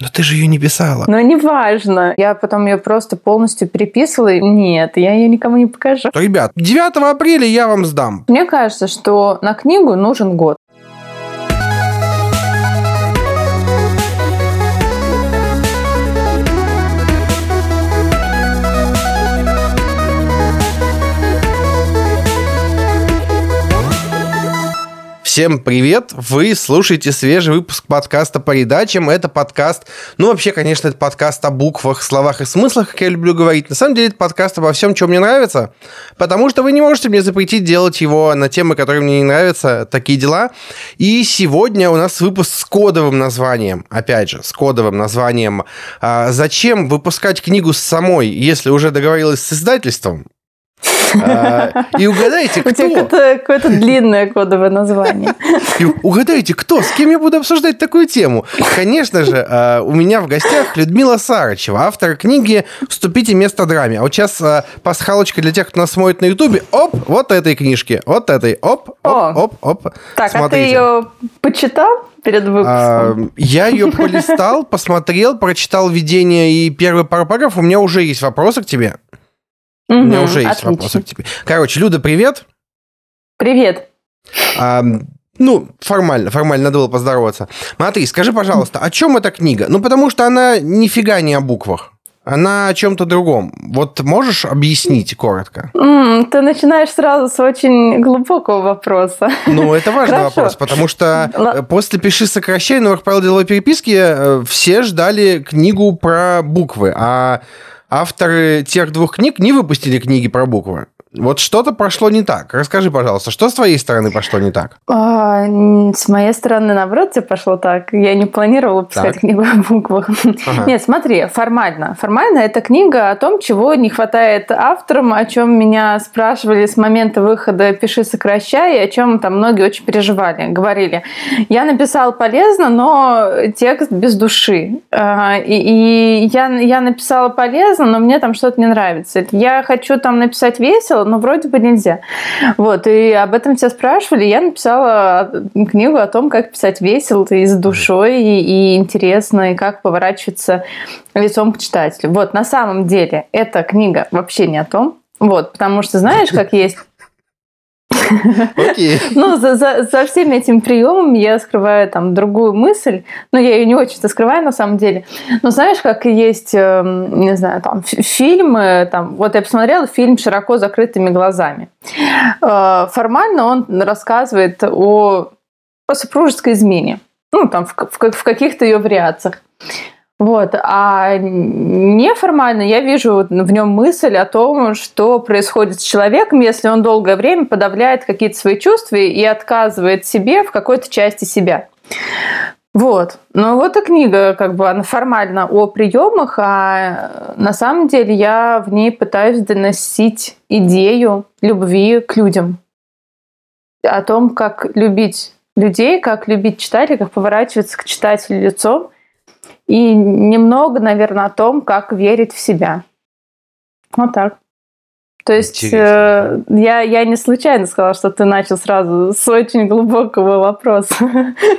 Но ты же ее не писала. Но неважно. Я потом ее просто полностью переписывала. Нет, я ее никому не покажу. Ребят, 9 апреля я вам сдам. Мне кажется, что на книгу нужен год. Всем привет! Вы слушаете свежий выпуск подкаста по передачам. Это подкаст, ну вообще, конечно, это подкаст о буквах, словах и смыслах, как я люблю говорить. На самом деле это подкаст обо всем, что мне нравится, потому что вы не можете мне запретить делать его на темы, которые мне не нравятся, такие дела. И сегодня у нас выпуск с кодовым названием, опять же, с кодовым названием а, «Зачем выпускать книгу с самой, если уже договорилась с издательством?» А, и угадайте, кто... У тебя какое-то длинное кодовое название. И угадайте, кто? С кем я буду обсуждать такую тему? Конечно же, а, у меня в гостях Людмила Сарычева, автор книги «Вступите место драме». А вот сейчас а, пасхалочка для тех, кто нас смотрит на Ютубе. Оп, вот этой книжки, вот этой. Оп, оп, оп, оп. Так, а ты ее почитал? перед выпуском? я ее полистал, посмотрел, прочитал введение и первый параграф. У меня уже есть вопросы к тебе. Угу, У меня уже есть отлично. вопросы к тебе. Короче, Люда, привет. Привет. А, ну, формально, формально надо было поздороваться. Смотри, скажи, пожалуйста, о чем эта книга? Ну, потому что она нифига не о буквах. Она о чем-то другом. Вот можешь объяснить коротко? Mm, ты начинаешь сразу с очень глубокого вопроса. Ну, это важный Хорошо. вопрос, потому что Л... после «Пиши, сокращай» новых правил деловой переписки э, все ждали книгу про буквы, а авторы тех двух книг не выпустили книги про буквы. Вот что-то прошло не так. Расскажи, пожалуйста, что с твоей стороны пошло не так? А, с моей стороны, наоборот, все пошло так. Я не планировала писать так. книгу о буквах. Ага. Нет, смотри, формально. Формально это книга о том, чего не хватает авторам, о чем меня спрашивали с момента выхода «Пиши, сокращай», и о чем там многие очень переживали. Говорили, я написал полезно, но текст без души. А, и, и я, я написала полезно, но мне там что-то не нравится. Я хочу там написать весело, но вроде бы нельзя. Вот, и об этом все спрашивали. Я написала книгу о том, как писать весело и с душой, и, и интересно, и как поворачиваться лицом к читателю. Вот, на самом деле, эта книга вообще не о том. Вот, потому что знаешь, как есть Окей. Ну, за, за, за всеми этими приемами я скрываю там другую мысль. Но я ее не очень-то скрываю на самом деле. Но знаешь, как есть, эм, не знаю, там фильмы, там, вот я посмотрела фильм «Широко закрытыми глазами». Э, формально он рассказывает о, о супружеской измене. Ну, там, в, в, в каких-то ее вариациях. Вот. А неформально я вижу в нем мысль о том, что происходит с человеком, если он долгое время подавляет какие-то свои чувства и отказывает себе в какой-то части себя. Вот. Но вот и книга, как бы, она формально о приемах, а на самом деле я в ней пытаюсь доносить идею любви к людям. О том, как любить людей, как любить читателя, как поворачиваться к читателю лицом – и немного, наверное, о том, как верить в себя. Вот так. То есть э, я, я не случайно сказала, что ты начал сразу с очень глубокого вопроса.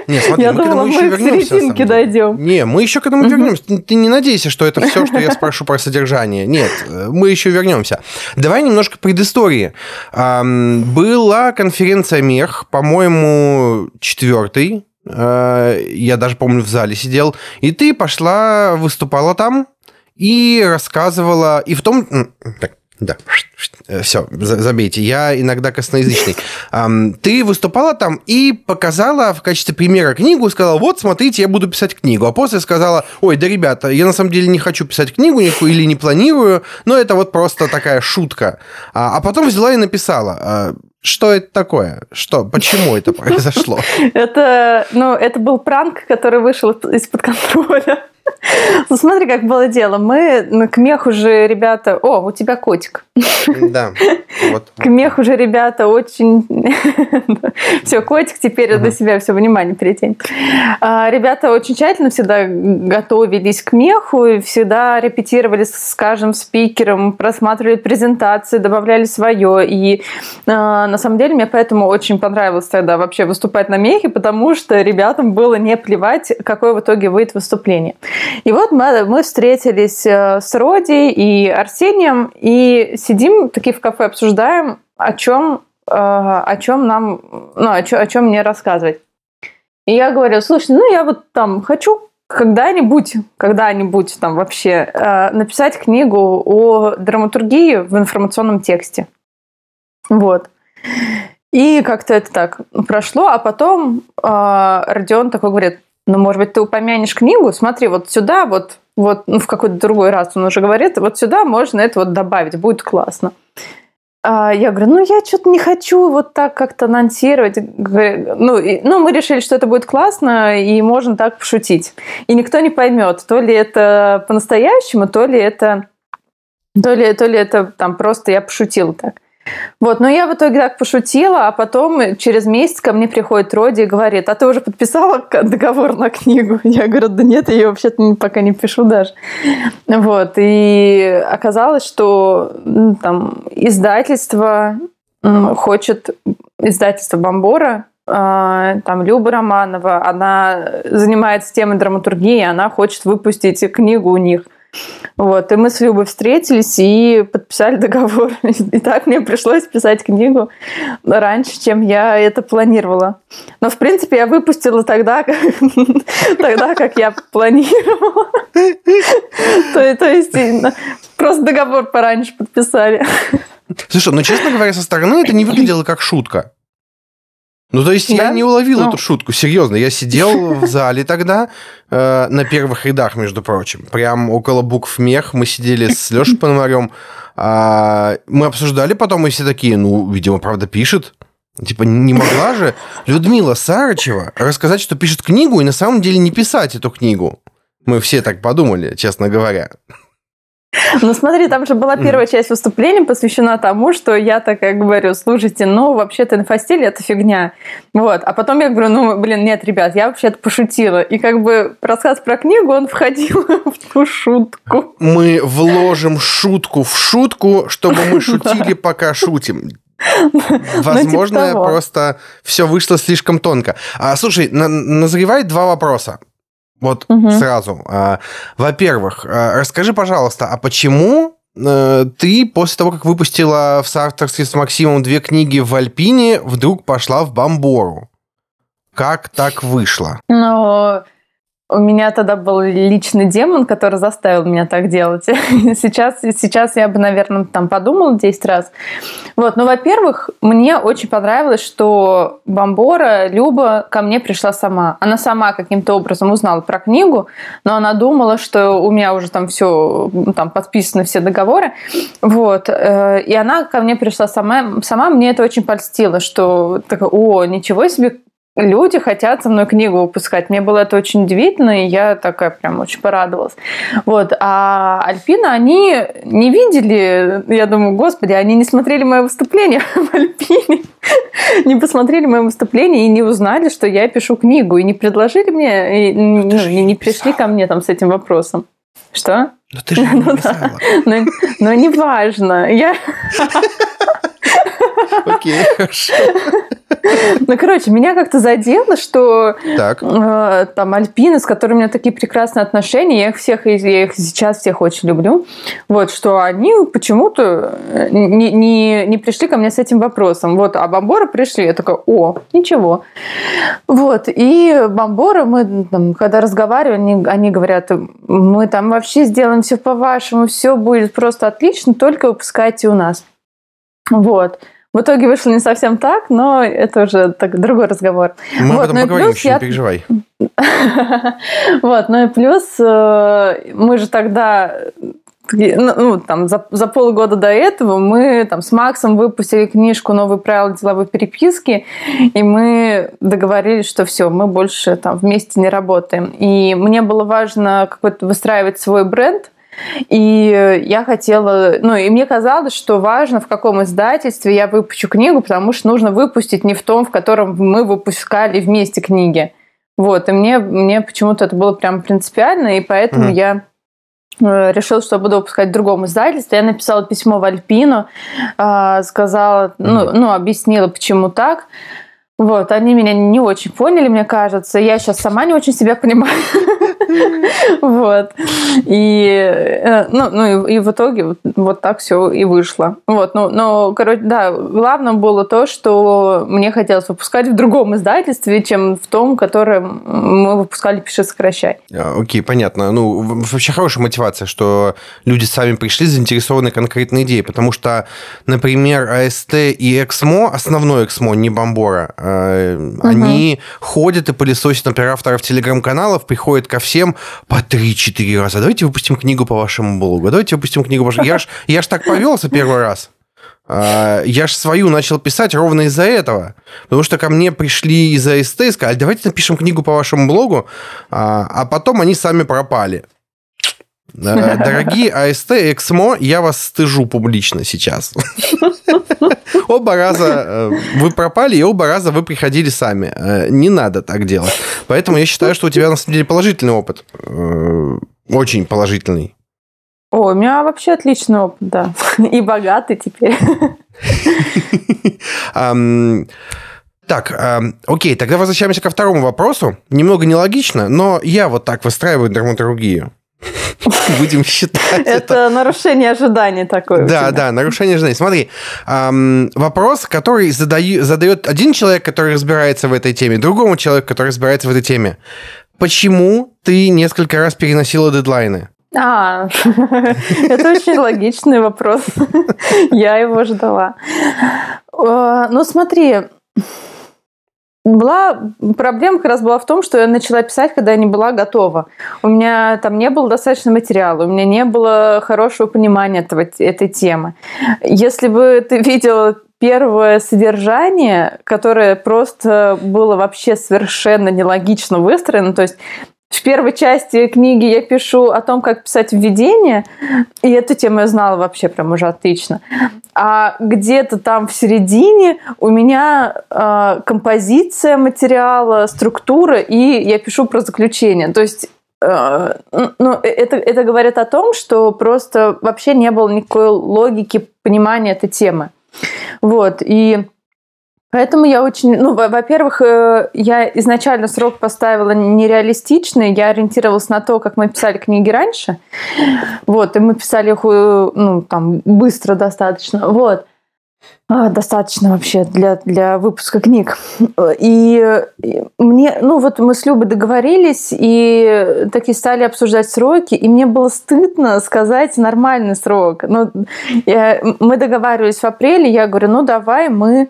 Не, смотри, я мы думала, к этому еще вернемся. Мы к дойдем. Не, мы еще к этому вернемся. Ты не надейся, что это все, что я спрошу про содержание. Нет, мы еще вернемся. Давай немножко предыстории. Была конференция МЕХ, по-моему, четвертый Э, я даже помню в зале сидел, и ты пошла, выступала там и рассказывала, и в том... Так, да, э, все, забейте, я иногда косноязычный. Ты выступала там и показала в качестве примера книгу, сказала, вот, смотрите, я буду писать книгу. А после сказала, ой, да, ребята, я на самом деле не хочу писать книгу никакую или не планирую, но это вот просто такая шутка. А, а потом взяла и написала. Что это такое? Что? Почему это произошло? Это, ну, это был пранк, который вышел из-под контроля. Ну, смотри, как было дело. Мы к меху же, ребята... О, у тебя котик. Да. Вот. К меху же, ребята, очень... все, котик теперь на себя все внимание перетянет. А, ребята очень тщательно всегда готовились к меху, всегда репетировали, скажем, спикером, просматривали презентации, добавляли свое. И а, на самом деле мне поэтому очень понравилось тогда вообще выступать на мехе, потому что ребятам было не плевать, какое в итоге выйдет выступление. И вот мы, мы встретились э, с Роди и Арсением и сидим такие в кафе, обсуждаем, о чем, э, о чем нам, ну, о чем, о чем мне рассказывать. И я говорю, слушай, ну я вот там хочу когда-нибудь, когда-нибудь там вообще э, написать книгу о драматургии в информационном тексте. Вот. И как-то это так прошло, а потом э, Родион такой говорит, ну, может быть, ты упомянешь книгу, смотри, вот сюда, вот, вот ну, в какой-то другой раз он уже говорит, вот сюда можно это вот добавить, будет классно. А я говорю, ну, я что-то не хочу вот так как-то анонсировать. Ну, и, ну, мы решили, что это будет классно, и можно так пошутить. И никто не поймет, то ли это по-настоящему, то ли это, то ли, то ли это там просто я пошутила так. Вот, но я в итоге так пошутила, а потом через месяц ко мне приходит Роди и говорит, а ты уже подписала договор на книгу? Я говорю, да нет, я ее вообще-то пока не пишу даже. Вот, и оказалось, что там издательство хочет, издательство Бомбора, а, там Люба Романова, она занимается темой драматургии, она хочет выпустить книгу у них – вот, и мы с Любой встретились и подписали договор. И так мне пришлось писать книгу раньше, чем я это планировала. Но, в принципе, я выпустила тогда, как, тогда, как я планировала. То, есть, просто договор пораньше подписали. Слушай, ну, честно говоря, со стороны это не выглядело как шутка. Ну, то есть да? я не уловил ну... эту шутку, серьезно. Я сидел в зале тогда, э, на первых рядах, между прочим. Прям около букв мех мы сидели с Лешей Пономарем. Э, мы обсуждали потом, и все такие, ну, видимо, правда пишет. Типа, не могла же Людмила Сарычева рассказать, что пишет книгу, и на самом деле не писать эту книгу. Мы все так подумали, честно говоря. Ну смотри, там же была первая часть выступления посвящена тому, что я такая говорю, слушайте, ну вообще-то инфостиль это фигня. Вот. А потом я говорю, ну блин, нет, ребят, я вообще-то пошутила. И как бы рассказ про книгу, он входил в ту шутку. Мы вложим шутку в шутку, чтобы мы шутили, пока шутим. Ну, Возможно, типа просто все вышло слишком тонко. А, слушай, назревает два вопроса. Вот угу. сразу. А, во-первых, а, расскажи, пожалуйста, а почему э, ты после того, как выпустила в соавторстве с Максимом две книги в Альпине, вдруг пошла в Бамбору? Как так вышло? Ну, у меня тогда был личный демон, который заставил меня так делать. Сейчас, сейчас я бы, наверное, там подумала 10 раз. Вот, ну, во-первых, мне очень понравилось, что Бомбора, Люба ко мне пришла сама. Она сама каким-то образом узнала про книгу, но она думала, что у меня уже там все, там подписаны все договоры. Вот, э, и она ко мне пришла сама. Сама мне это очень польстило, что такая, о, ничего себе, люди хотят со мной книгу выпускать. Мне было это очень удивительно, и я такая прям очень порадовалась. Вот. А Альпина, они не видели, я думаю, господи, они не смотрели мое выступление в Альпине, не посмотрели мое выступление и не узнали, что я пишу книгу, и не предложили мне, и, ну, не, не пришли ко мне там с этим вопросом. Что? Но ты же не ну, да. но, но не важно. Я... Окей, хорошо. Ну, короче, меня как-то задело, что так. Э, там альпины, с которыми у меня такие прекрасные отношения, я их всех, я их сейчас всех очень люблю, вот, что они почему-то не, не, не пришли ко мне с этим вопросом. Вот, а бомборы пришли, я такая, о, ничего. Вот, и бомборы мы, там, когда разговаривали, они, они говорят, мы там вообще сделаем все по-вашему, все будет просто отлично, только выпускайте у нас. Вот. В итоге вышло не совсем так, но это уже так, другой разговор. Мы вот, об этом ну поговорим, еще я... не переживай. вот, ну и плюс э, мы же тогда ну, ну, там, за, за полгода до этого мы там, с Максом выпустили книжку «Новые правила деловой переписки», и мы договорились, что все, мы больше там, вместе не работаем. И мне было важно какой-то выстраивать свой бренд, и я хотела, ну, и мне казалось, что важно, в каком издательстве я выпущу книгу, потому что нужно выпустить не в том, в котором мы выпускали вместе книги. Вот, и мне, мне почему-то это было прям принципиально, и поэтому mm-hmm. я э, решила, что буду выпускать в другом издательстве. Я написала письмо в Альпину, а, сказала, ну, ну, объяснила, почему так. Вот, они меня не очень поняли, мне кажется. Я сейчас сама не очень себя понимаю. Вот. И, э, ну, ну, и, и в итоге вот, так все и вышло. Вот, ну, но, короче, да, главное было то, что мне хотелось выпускать в другом издательстве, чем в том, которое мы выпускали «Пиши, сокращай». А, окей, понятно. Ну, вообще хорошая мотивация, что люди сами пришли заинтересованы конкретной идеей, потому что, например, АСТ и Эксмо, основной Эксмо, не Бомбора, угу. они ходят и пылесосят, например, авторов телеграм-каналов, приходят ко всем всем по 3-4 раза. Давайте выпустим книгу по вашему блогу. Давайте выпустим книгу по вашему... Я ж, я ж так повелся первый раз. А, я ж свою начал писать ровно из-за этого. Потому что ко мне пришли из АСТ и сказали, давайте напишем книгу по вашему блогу, а, а потом они сами пропали. Э, дорогие АСТ и Эксмо, я вас стыжу публично сейчас. Оба раза э, вы пропали, и оба раза вы приходили сами. Э, не надо так делать. Поэтому я считаю, что у тебя на самом деле положительный опыт. Очень положительный. О, у меня вообще отличный опыт, да. И богатый теперь. Так, окей, тогда возвращаемся ко второму вопросу. Немного нелогично, но я вот так выстраиваю драматургию. Будем считать это. нарушение ожиданий такое. Да, да, нарушение ожиданий. Смотри, вопрос, который задает один человек, который разбирается в этой теме, другому человеку, который разбирается в этой теме. Почему ты несколько раз переносила дедлайны? А, это очень логичный вопрос. Я его ждала. Ну, смотри, была проблема как раз была в том, что я начала писать, когда я не была готова. У меня там не было достаточно материала, у меня не было хорошего понимания этого, этой темы. Если бы ты видела первое содержание, которое просто было вообще совершенно нелогично выстроено, то есть в первой части книги я пишу о том, как писать введение, и эту тему я знала вообще прям уже отлично. А где-то там в середине у меня э, композиция материала, структура, и я пишу про заключение. То есть э, ну, это, это говорит о том, что просто вообще не было никакой логики понимания этой темы. Вот, и Поэтому я очень, ну, во-первых, э, я изначально срок поставила нереалистичный, я ориентировалась на то, как мы писали книги раньше, вот, и мы писали их, э, ну, там, быстро достаточно, вот, а, достаточно вообще для, для выпуска книг. И мне, ну вот мы с Любой договорились и таки стали обсуждать сроки, и мне было стыдно сказать нормальный срок. Ну, я, мы договаривались в апреле, я говорю, ну давай мы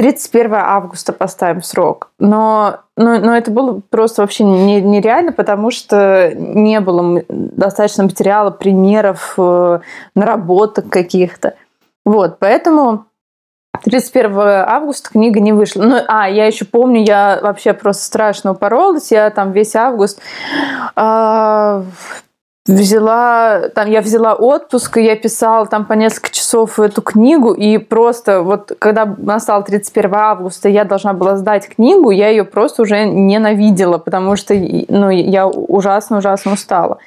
31 августа поставим срок. Но, но, но это было просто вообще не, нереально, потому что не было достаточно материала, примеров, э, наработок каких-то. Вот, поэтому 31 августа книга не вышла. Ну, а, я еще помню, я вообще просто страшно упоролась. Я там весь август э, взяла, там я взяла отпуск, и я писала там по несколько часов эту книгу, и просто вот когда настал 31 августа, я должна была сдать книгу, я ее просто уже ненавидела, потому что ну, я ужасно-ужасно устала.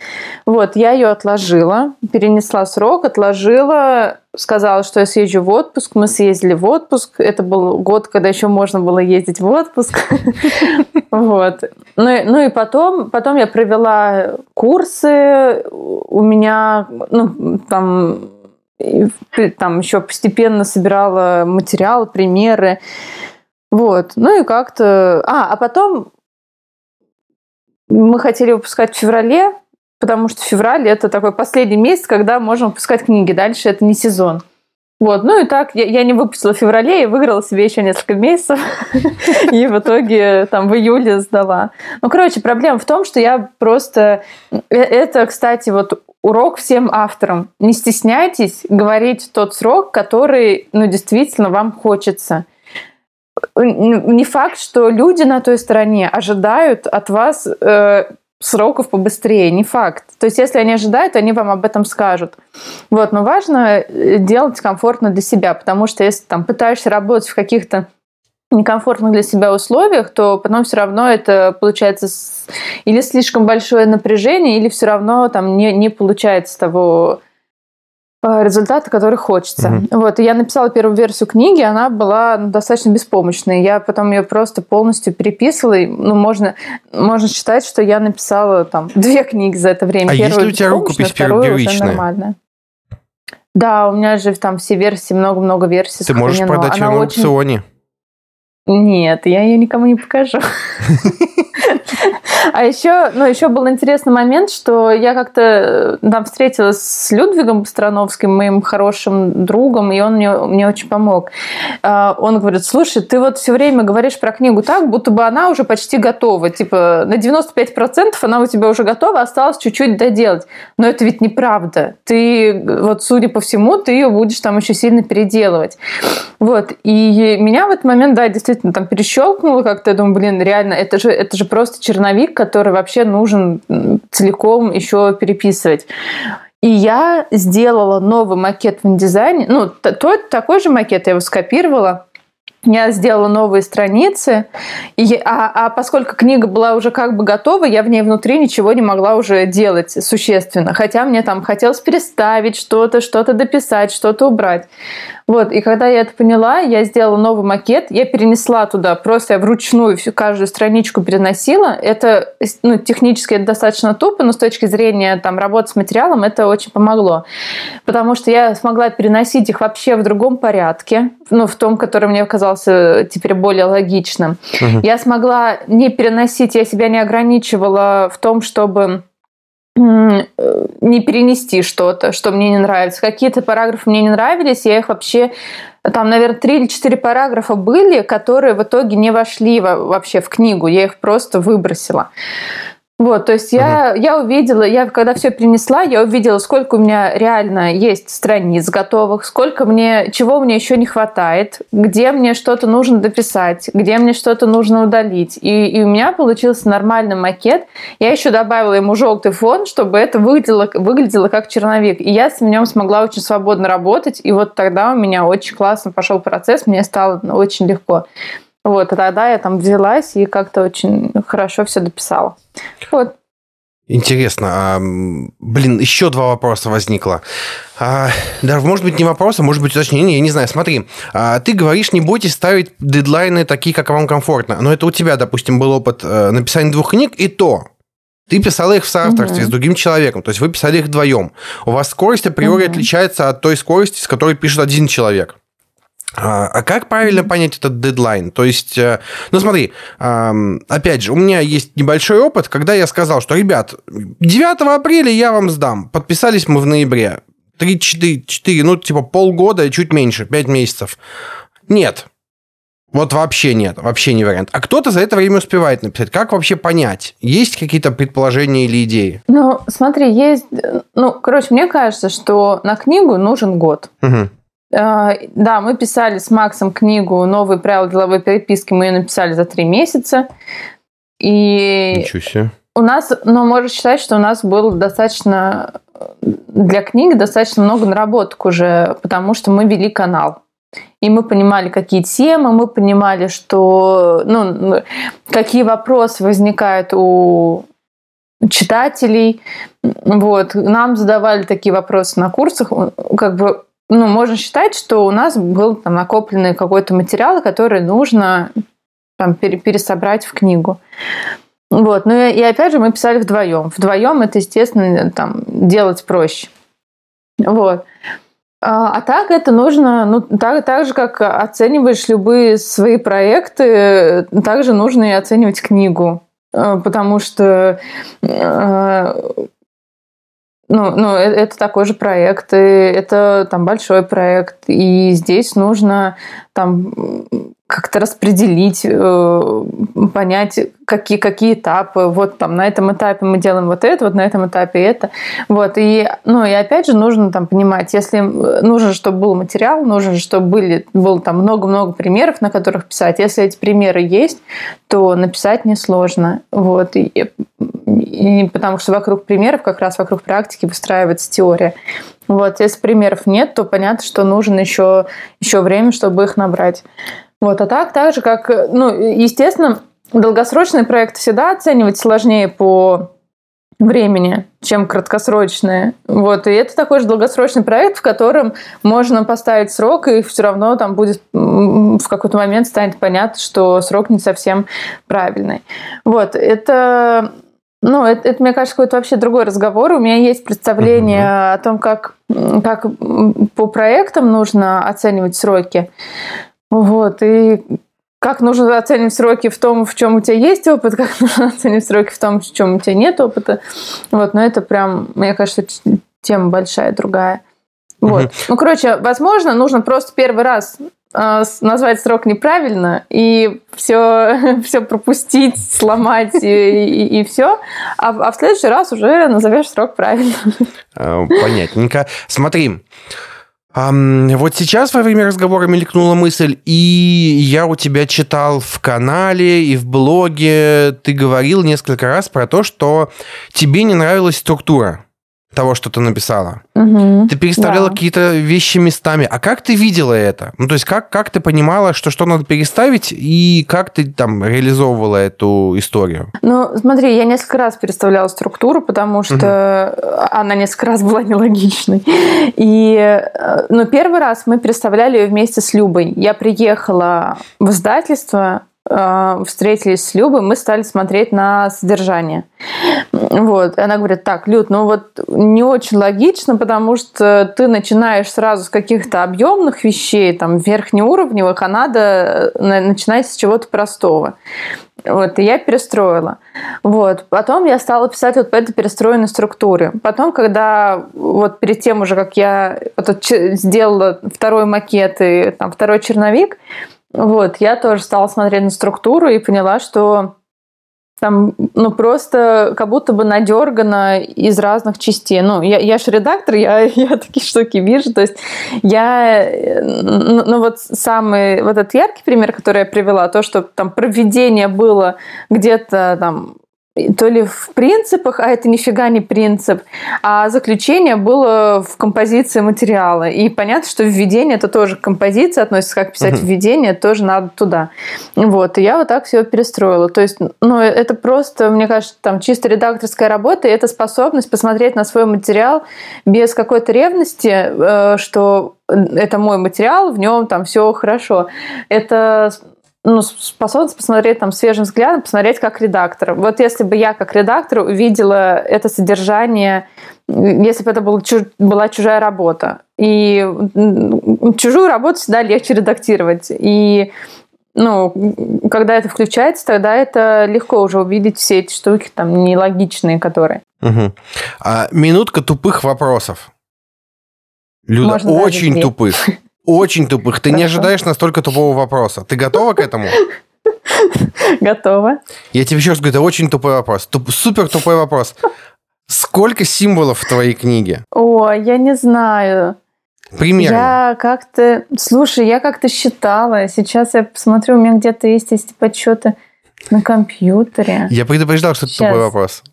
Вот, я ее отложила, перенесла срок, отложила, сказала, что я съезжу в отпуск. Мы съездили в отпуск. Это был год, когда еще можно было ездить в отпуск. Вот. Ну, ну и потом, потом я провела курсы. У меня, ну, там, там еще постепенно собирала материал, примеры. Вот. Ну и как-то... А, а потом мы хотели выпускать в феврале, потому что февраль это такой последний месяц, когда можно выпускать книги. Дальше это не сезон. Вот, ну и так, я, я не выпустила в феврале и выиграла себе еще несколько месяцев. И в итоге там в июле сдала. Ну, короче, проблема в том, что я просто... Э, это, кстати, вот урок всем авторам. Не стесняйтесь говорить тот срок, который, ну, действительно вам хочется. Не факт, что люди на той стороне ожидают от вас э, сроков побыстрее, не факт. То есть, если они ожидают, они вам об этом скажут. Вот, но важно э, делать комфортно для себя, потому что если там пытаешься работать в каких-то некомфортных для себя условиях, то потом все равно это получается или слишком большое напряжение, или все равно там не, не получается того э, результата, который хочется. Mm-hmm. Вот, и я написала первую версию книги, она была достаточно беспомощной. Я потом ее просто полностью переписывала. И, ну, можно, можно считать, что я написала там две книги за это время. А есть ли у тебя рукопись первичная? Да, у меня же там все версии, много-много версий Ты можешь продать ее на аукционе. Очень... Нет, я ее никому не покажу. А еще, ну, еще был интересный момент, что я как-то э, там встретилась с Людвигом Быстрановским, моим хорошим другом, и он мне, мне очень помог. А, он говорит, слушай, ты вот все время говоришь про книгу так, будто бы она уже почти готова. Типа на 95% она у тебя уже готова, осталось чуть-чуть доделать. Но это ведь неправда. Ты, вот судя по всему, ты ее будешь там еще сильно переделывать. Вот. И меня в этот момент, да, действительно там перещелкнуло как-то. Я думаю, блин, реально, это же, это же просто черновик, который вообще нужен целиком еще переписывать. И я сделала новый макет в индизайне. Ну, то, такой же макет я его скопировала я сделала новые страницы, и, а, а поскольку книга была уже как бы готова, я в ней внутри ничего не могла уже делать существенно. Хотя мне там хотелось переставить что-то, что-то дописать, что-то убрать. Вот, и когда я это поняла, я сделала новый макет, я перенесла туда, просто я вручную всю каждую страничку переносила. Это, ну, технически это достаточно тупо, но с точки зрения там работы с материалом это очень помогло. Потому что я смогла переносить их вообще в другом порядке, ну, в том, который мне казался теперь более логичным. Угу. Я смогла не переносить, я себя не ограничивала в том, чтобы не перенести что-то, что мне не нравится. Какие-то параграфы мне не нравились, я их вообще... Там, наверное, три или четыре параграфа были, которые в итоге не вошли вообще в книгу. Я их просто выбросила. Вот, то есть я, я увидела, я когда все принесла, я увидела, сколько у меня реально есть страниц готовых, сколько мне, чего мне еще не хватает, где мне что-то нужно дописать, где мне что-то нужно удалить. И, и у меня получился нормальный макет. Я еще добавила ему желтый фон, чтобы это выглядело, выглядело как черновик. И я с нем смогла очень свободно работать. И вот тогда у меня очень классно пошел процесс, мне стало очень легко. Вот, и тогда я там взялась и как-то очень хорошо все дописала. Вот. Интересно. А, блин, еще два вопроса возникло. А, даже, может быть, не вопрос, а может быть, уточнение, я не знаю. Смотри, а, ты говоришь, не бойтесь ставить дедлайны такие, как вам комфортно. Но это у тебя, допустим, был опыт э, написания двух книг, и то ты писала их в соавторстве угу. с другим человеком, то есть вы писали их вдвоем. У вас скорость априори угу. отличается от той скорости, с которой пишет один человек. А, а как правильно понять этот дедлайн? То есть, э, ну смотри, опять же, у меня есть небольшой опыт, когда я сказал, что, ребят, 9 апреля я вам сдам. Подписались мы в ноябре. 3-4, 4, ну, типа полгода, чуть меньше, 5 месяцев. Нет. Вот вообще нет, вообще не вариант. А кто-то за это время успевает написать. Как вообще понять? Есть какие-то предположения или идеи? Ну, смотри, есть... Ну, короче, мне кажется, что на книгу нужен год. Угу. А, да, мы писали с Максом книгу «Новые правила деловой переписки». Мы ее написали за три месяца. И Ничего себе. У нас, ну, можно считать, что у нас было достаточно для книги достаточно много наработок уже, потому что мы вели канал. И мы понимали, какие темы, мы понимали, что, ну, какие вопросы возникают у читателей. Вот. Нам задавали такие вопросы на курсах. Как бы ну, можно считать, что у нас был там накопленный какой-то материал, который нужно там, пересобрать в книгу. Вот. Ну и, и опять же мы писали вдвоем. Вдвоем это, естественно, там, делать проще. Вот. А, а так это нужно, ну, так, так же, как оцениваешь любые свои проекты, также нужно и оценивать книгу. Э, потому что э, ну, ну, э, это такой же проект, и это там большой проект, и здесь нужно там как-то распределить, э, понять, какие, какие этапы. Вот там на этом этапе мы делаем вот это, вот на этом этапе это. Вот. И, ну, и опять же нужно там понимать, если нужно, чтобы был материал, нужно, чтобы были, было там много-много примеров, на которых писать. Если эти примеры есть, то написать несложно. Вот. И, и потому что вокруг примеров, как раз вокруг практики выстраивается теория. Вот, если примеров нет, то понятно, что нужно еще, еще время, чтобы их набрать. Вот, а так, так же, как, ну, естественно, долгосрочные проекты всегда оценивать сложнее по времени, чем краткосрочные. Вот. И это такой же долгосрочный проект, в котором можно поставить срок, и все равно там будет в какой-то момент станет понятно, что срок не совсем правильный. Вот. Это ну, это, это, мне кажется, какой-то вообще другой разговор. У меня есть представление uh-huh. о том, как, как по проектам нужно оценивать сроки. Вот, и как нужно оценивать сроки в том, в чем у тебя есть опыт, как нужно оценивать сроки в том, в чем у тебя нет опыта. Вот, но это прям, мне кажется, тема большая, другая. Вот. Uh-huh. Ну, короче, возможно, нужно просто первый раз а, назвать срок неправильно и все, все пропустить, сломать и, и, и все, а, а в следующий раз уже назовешь срок правильно. А, понятненько. Смотри, вот сейчас во время разговора мелькнула мысль, и я у тебя читал в канале и в блоге, ты говорил несколько раз про то, что тебе не нравилась структура того, что ты написала. Угу, ты переставляла да. какие-то вещи местами. А как ты видела это? Ну, то есть как, как ты понимала, что что надо переставить, и как ты там реализовывала эту историю? Ну, смотри, я несколько раз переставляла структуру, потому что угу. она несколько раз была нелогичной. И, э, ну, первый раз мы переставляли ее вместе с Любой. Я приехала в издательство, встретились с Любой, мы стали смотреть на содержание. Вот. И она говорит, так, Люд, ну вот не очень логично, потому что ты начинаешь сразу с каких-то объемных вещей, там, верхнеуровневых, а надо э, начинать с чего-то простого. Вот, и я перестроила. Вот. Потом я стала писать вот по этой перестроенной структуре. Потом, когда вот перед тем уже, как я вот, сделала второй макет и там, второй черновик, вот, я тоже стала смотреть на структуру и поняла, что там, ну, просто как будто бы надергано из разных частей. Ну, я, я же редактор, я, я такие штуки вижу. То есть я, ну, ну, вот самый, вот этот яркий пример, который я привела, то, что там проведение было где-то там то ли в принципах, а это нифига не принцип, а заключение было в композиции материала. И понятно, что введение это тоже композиция относится, как писать uh-huh. введение, тоже надо туда. Вот. И я вот так все перестроила. То есть, ну, это просто, мне кажется, там чисто редакторская работа, и это способность посмотреть на свой материал без какой-то ревности, э, что это мой материал, в нем там все хорошо. Это ну, способность посмотреть там свежим взглядом, посмотреть как редактор. Вот если бы я как редактор увидела это содержание, если бы это был, была чужая работа. И чужую работу всегда легче редактировать. И ну, когда это включается, тогда это легко уже увидеть все эти штуки там нелогичные, которые. Угу. А, минутка тупых вопросов. Люда, Можно очень тупых. Очень тупых. Ты не ожидаешь настолько тупого вопроса. Ты готова к этому? Готова. Я тебе еще раз говорю, это очень тупой вопрос. Туп, супер тупой вопрос. Сколько символов в твоей книге? О, я не знаю. Примерно. Я как-то... Слушай, я как-то считала. Сейчас я посмотрю, у меня где-то есть эти подсчеты на компьютере. Я предупреждал, что это Сейчас. тупой вопрос.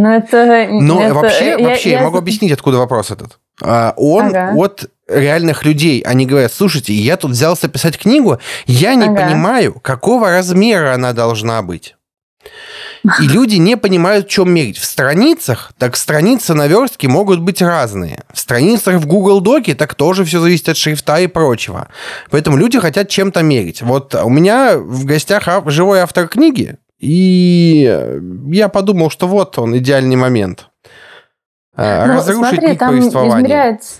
Ну, это... Но это... вообще, я, вообще, я, я могу объяснить, откуда вопрос этот. А, он ага. от реальных людей. Они говорят, слушайте, я тут взялся писать книгу, я не ага. понимаю, какого размера она должна быть. И люди не понимают, в чем мерить. В страницах, так страницы на верстке могут быть разные. В страницах в Google Доке так тоже все зависит от шрифта и прочего. Поэтому люди хотят чем-то мерить. Вот у меня в гостях живой автор книги, и я подумал, что вот он, идеальный момент. А, ну, разрушить смотри, там. Измеряется,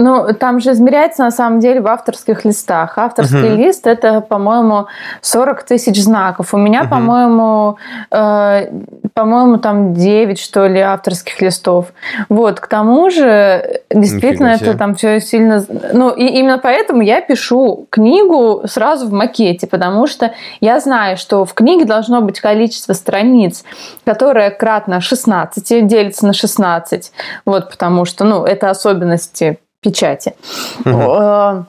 Ну, там же измеряется на самом деле в авторских листах. Авторский uh-huh. лист это, по-моему, 40 тысяч знаков. У меня, uh-huh. по-моему, э, по-моему, там 9, что ли, авторских листов. Вот, к тому же, действительно, это там все сильно... Ну, и именно поэтому я пишу книгу сразу в макете, потому что я знаю, что в книге должно быть количество страниц, которое кратно 16, делится на 16. Вот, потому что, ну, это особенности печати. Угу.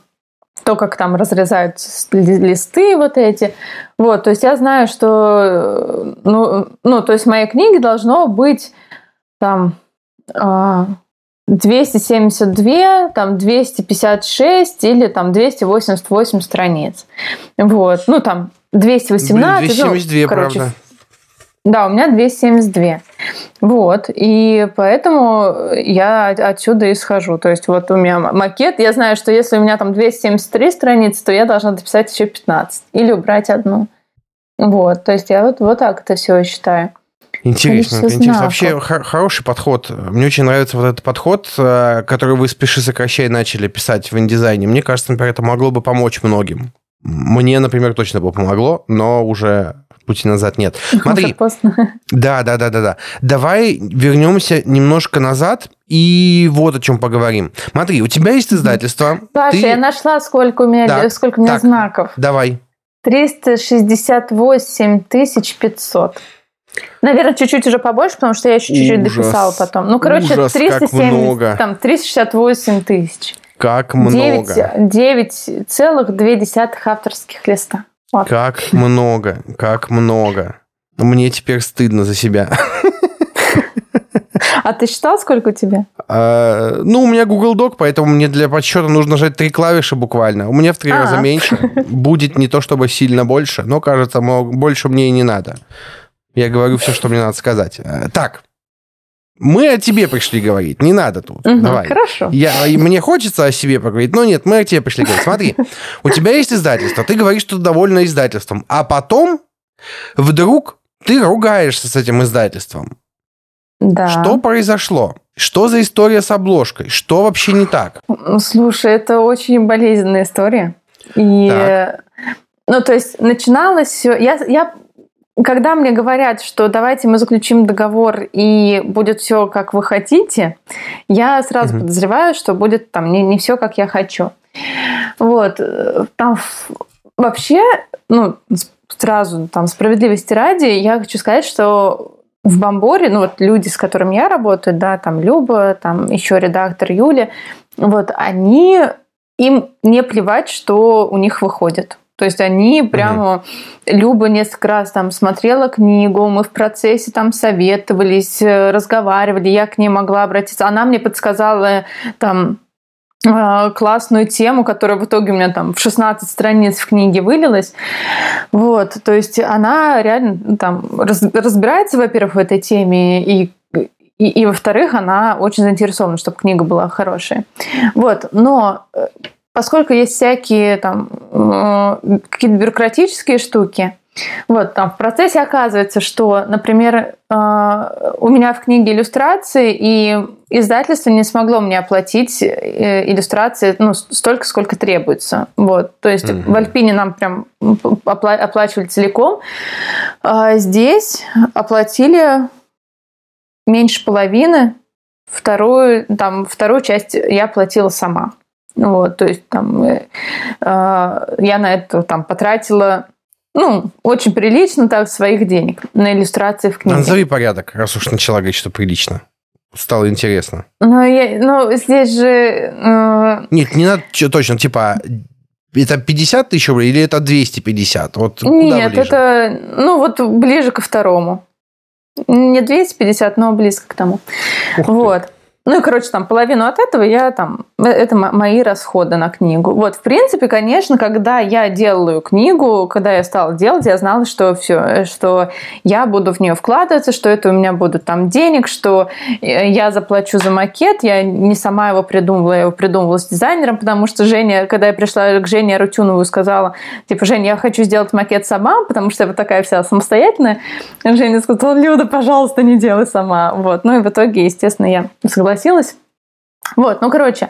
То, как там разрезают листы вот эти. Вот, то есть я знаю, что, ну, ну то есть в моей книге должно быть там 272, а, там 256 или там 288 страниц. Вот, ну там 218. 272, ну, короче, правда. Да, у меня 272. Вот, и поэтому я отсюда исхожу. То есть вот у меня макет, я знаю, что если у меня там 273 страницы, то я должна дописать еще 15 или убрать одну. Вот, то есть я вот, вот так это все считаю. Интересно, интересно. Вообще хороший подход. Мне очень нравится вот этот подход, э, который вы спеши сокращай начали писать в индизайне. Мне кажется, например, это могло бы помочь многим. Мне, например, точно бы помогло, но уже пути назад нет. Смотри. Да, да, да, да, да. Давай вернемся немножко назад и вот о чем поговорим. Смотри, у тебя есть издательство. Паша, ты... я нашла, сколько у меня, да. сколько у меня так, знаков. Давай. 368 500. Наверное, чуть-чуть уже побольше, потому что я еще чуть-чуть ужас, дописала потом. Ну, короче, ужас, 370, там, 368 тысяч. Как много. 9,2 авторских листа. Как много, как много. Мне теперь стыдно за себя. А ты считал, сколько у тебя? А, ну, у меня Google Doc, поэтому мне для подсчета нужно нажать три клавиши буквально. У меня в три а. раза меньше. Будет не то чтобы сильно больше, но кажется, больше мне и не надо. Я говорю все, что мне надо сказать. Э, так, мы о тебе пришли говорить, не надо тут. Угу, Давай. Хорошо. Я, мне хочется о себе поговорить, но нет, мы о тебе пришли говорить. Смотри, у тебя есть издательство, ты говоришь, что довольна издательством, а потом вдруг ты ругаешься с этим издательством. Да. Что произошло? Что за история с обложкой? Что вообще не так? Слушай, это очень болезненная история. И, так. ну, то есть начиналось все... Я, я когда мне говорят, что давайте мы заключим договор и будет все как вы хотите, я сразу угу. подозреваю, что будет там не, не все как я хочу. Вот. Там вообще, ну, сразу там справедливости ради, я хочу сказать, что в Бамборе, ну вот люди, с которыми я работаю, да, там Люба, там еще редактор Юля, вот они, им не плевать, что у них выходит. То есть они прямо... Угу. Люба несколько раз там смотрела книгу, мы в процессе там советовались, э, разговаривали, я к ней могла обратиться. Она мне подсказала там э, классную тему, которая в итоге у меня там в 16 страниц в книге вылилась. Вот, то есть она реально ну, там разбирается, во-первых, в этой теме, и и, и во-вторых, она очень заинтересована, чтобы книга была хорошая. Вот, но э, поскольку есть всякие там какие-то бюрократические штуки, вот, там в процессе оказывается, что, например, э, у меня в книге иллюстрации, и издательство не смогло мне оплатить э, иллюстрации ну, столько, сколько требуется. Вот, то есть угу. в Альпине нам прям оплачивали целиком. А здесь оплатили меньше половины, вторую, там, вторую часть я оплатила сама. Вот, то есть там э, э, я на это там потратила ну, очень прилично так своих денег на иллюстрации в книге. Назови порядок, раз уж начала говорить, что прилично. Стало интересно. Ну, я, ну здесь же... Э... Нет, не надо точно, типа, это 50 тысяч рублей или это 250? Вот Нет, это, ну, вот ближе ко второму. Не 250, но близко к тому. Ух вот. Ты. Ну и, короче, там половину от этого я там... Э, это мои расходы на книгу. Вот, в принципе, конечно, когда я делаю книгу, когда я стала делать, я знала, что все, э, что я буду в нее вкладываться, что это у меня будут там денег, что э, я заплачу за макет. Я не сама его придумывала, я его придумывала с дизайнером, потому что Женя, когда я пришла к Жене Арутюнову, сказала, типа, Женя, я хочу сделать макет сама, потому что я вот такая вся самостоятельная. Женя сказала, Люда, пожалуйста, не делай сама. Вот. Ну и в итоге, естественно, я согласилась согласилась. Вот, ну, короче,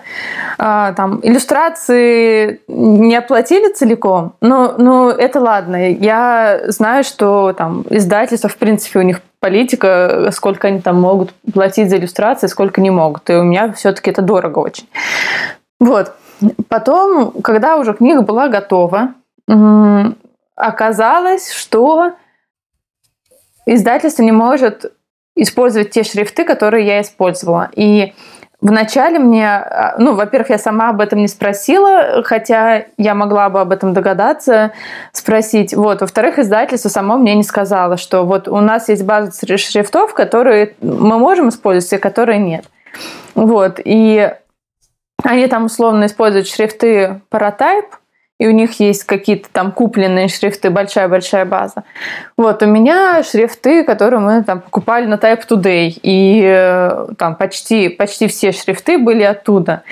э, там иллюстрации не оплатили целиком, но, но это ладно. Я знаю, что там издательства, в принципе, у них политика, сколько они там могут платить за иллюстрации, сколько не могут. И у меня все-таки это дорого очень. Вот. Потом, когда уже книга была готова, оказалось, что издательство не может использовать те шрифты, которые я использовала. И Вначале мне, а, ну, во-первых, я сама об этом не спросила, хотя я могла бы об этом догадаться, спросить. Вот. Во-вторых, издательство само мне не сказало, что вот у нас есть база шрифтов, которые мы можем использовать, и которые нет. Вот. И они там условно используют шрифты Paratype, и у них есть какие-то там купленные шрифты, большая-большая база. Вот, у меня шрифты, которые мы там покупали на Type Today, и э, там почти, почти все шрифты были оттуда.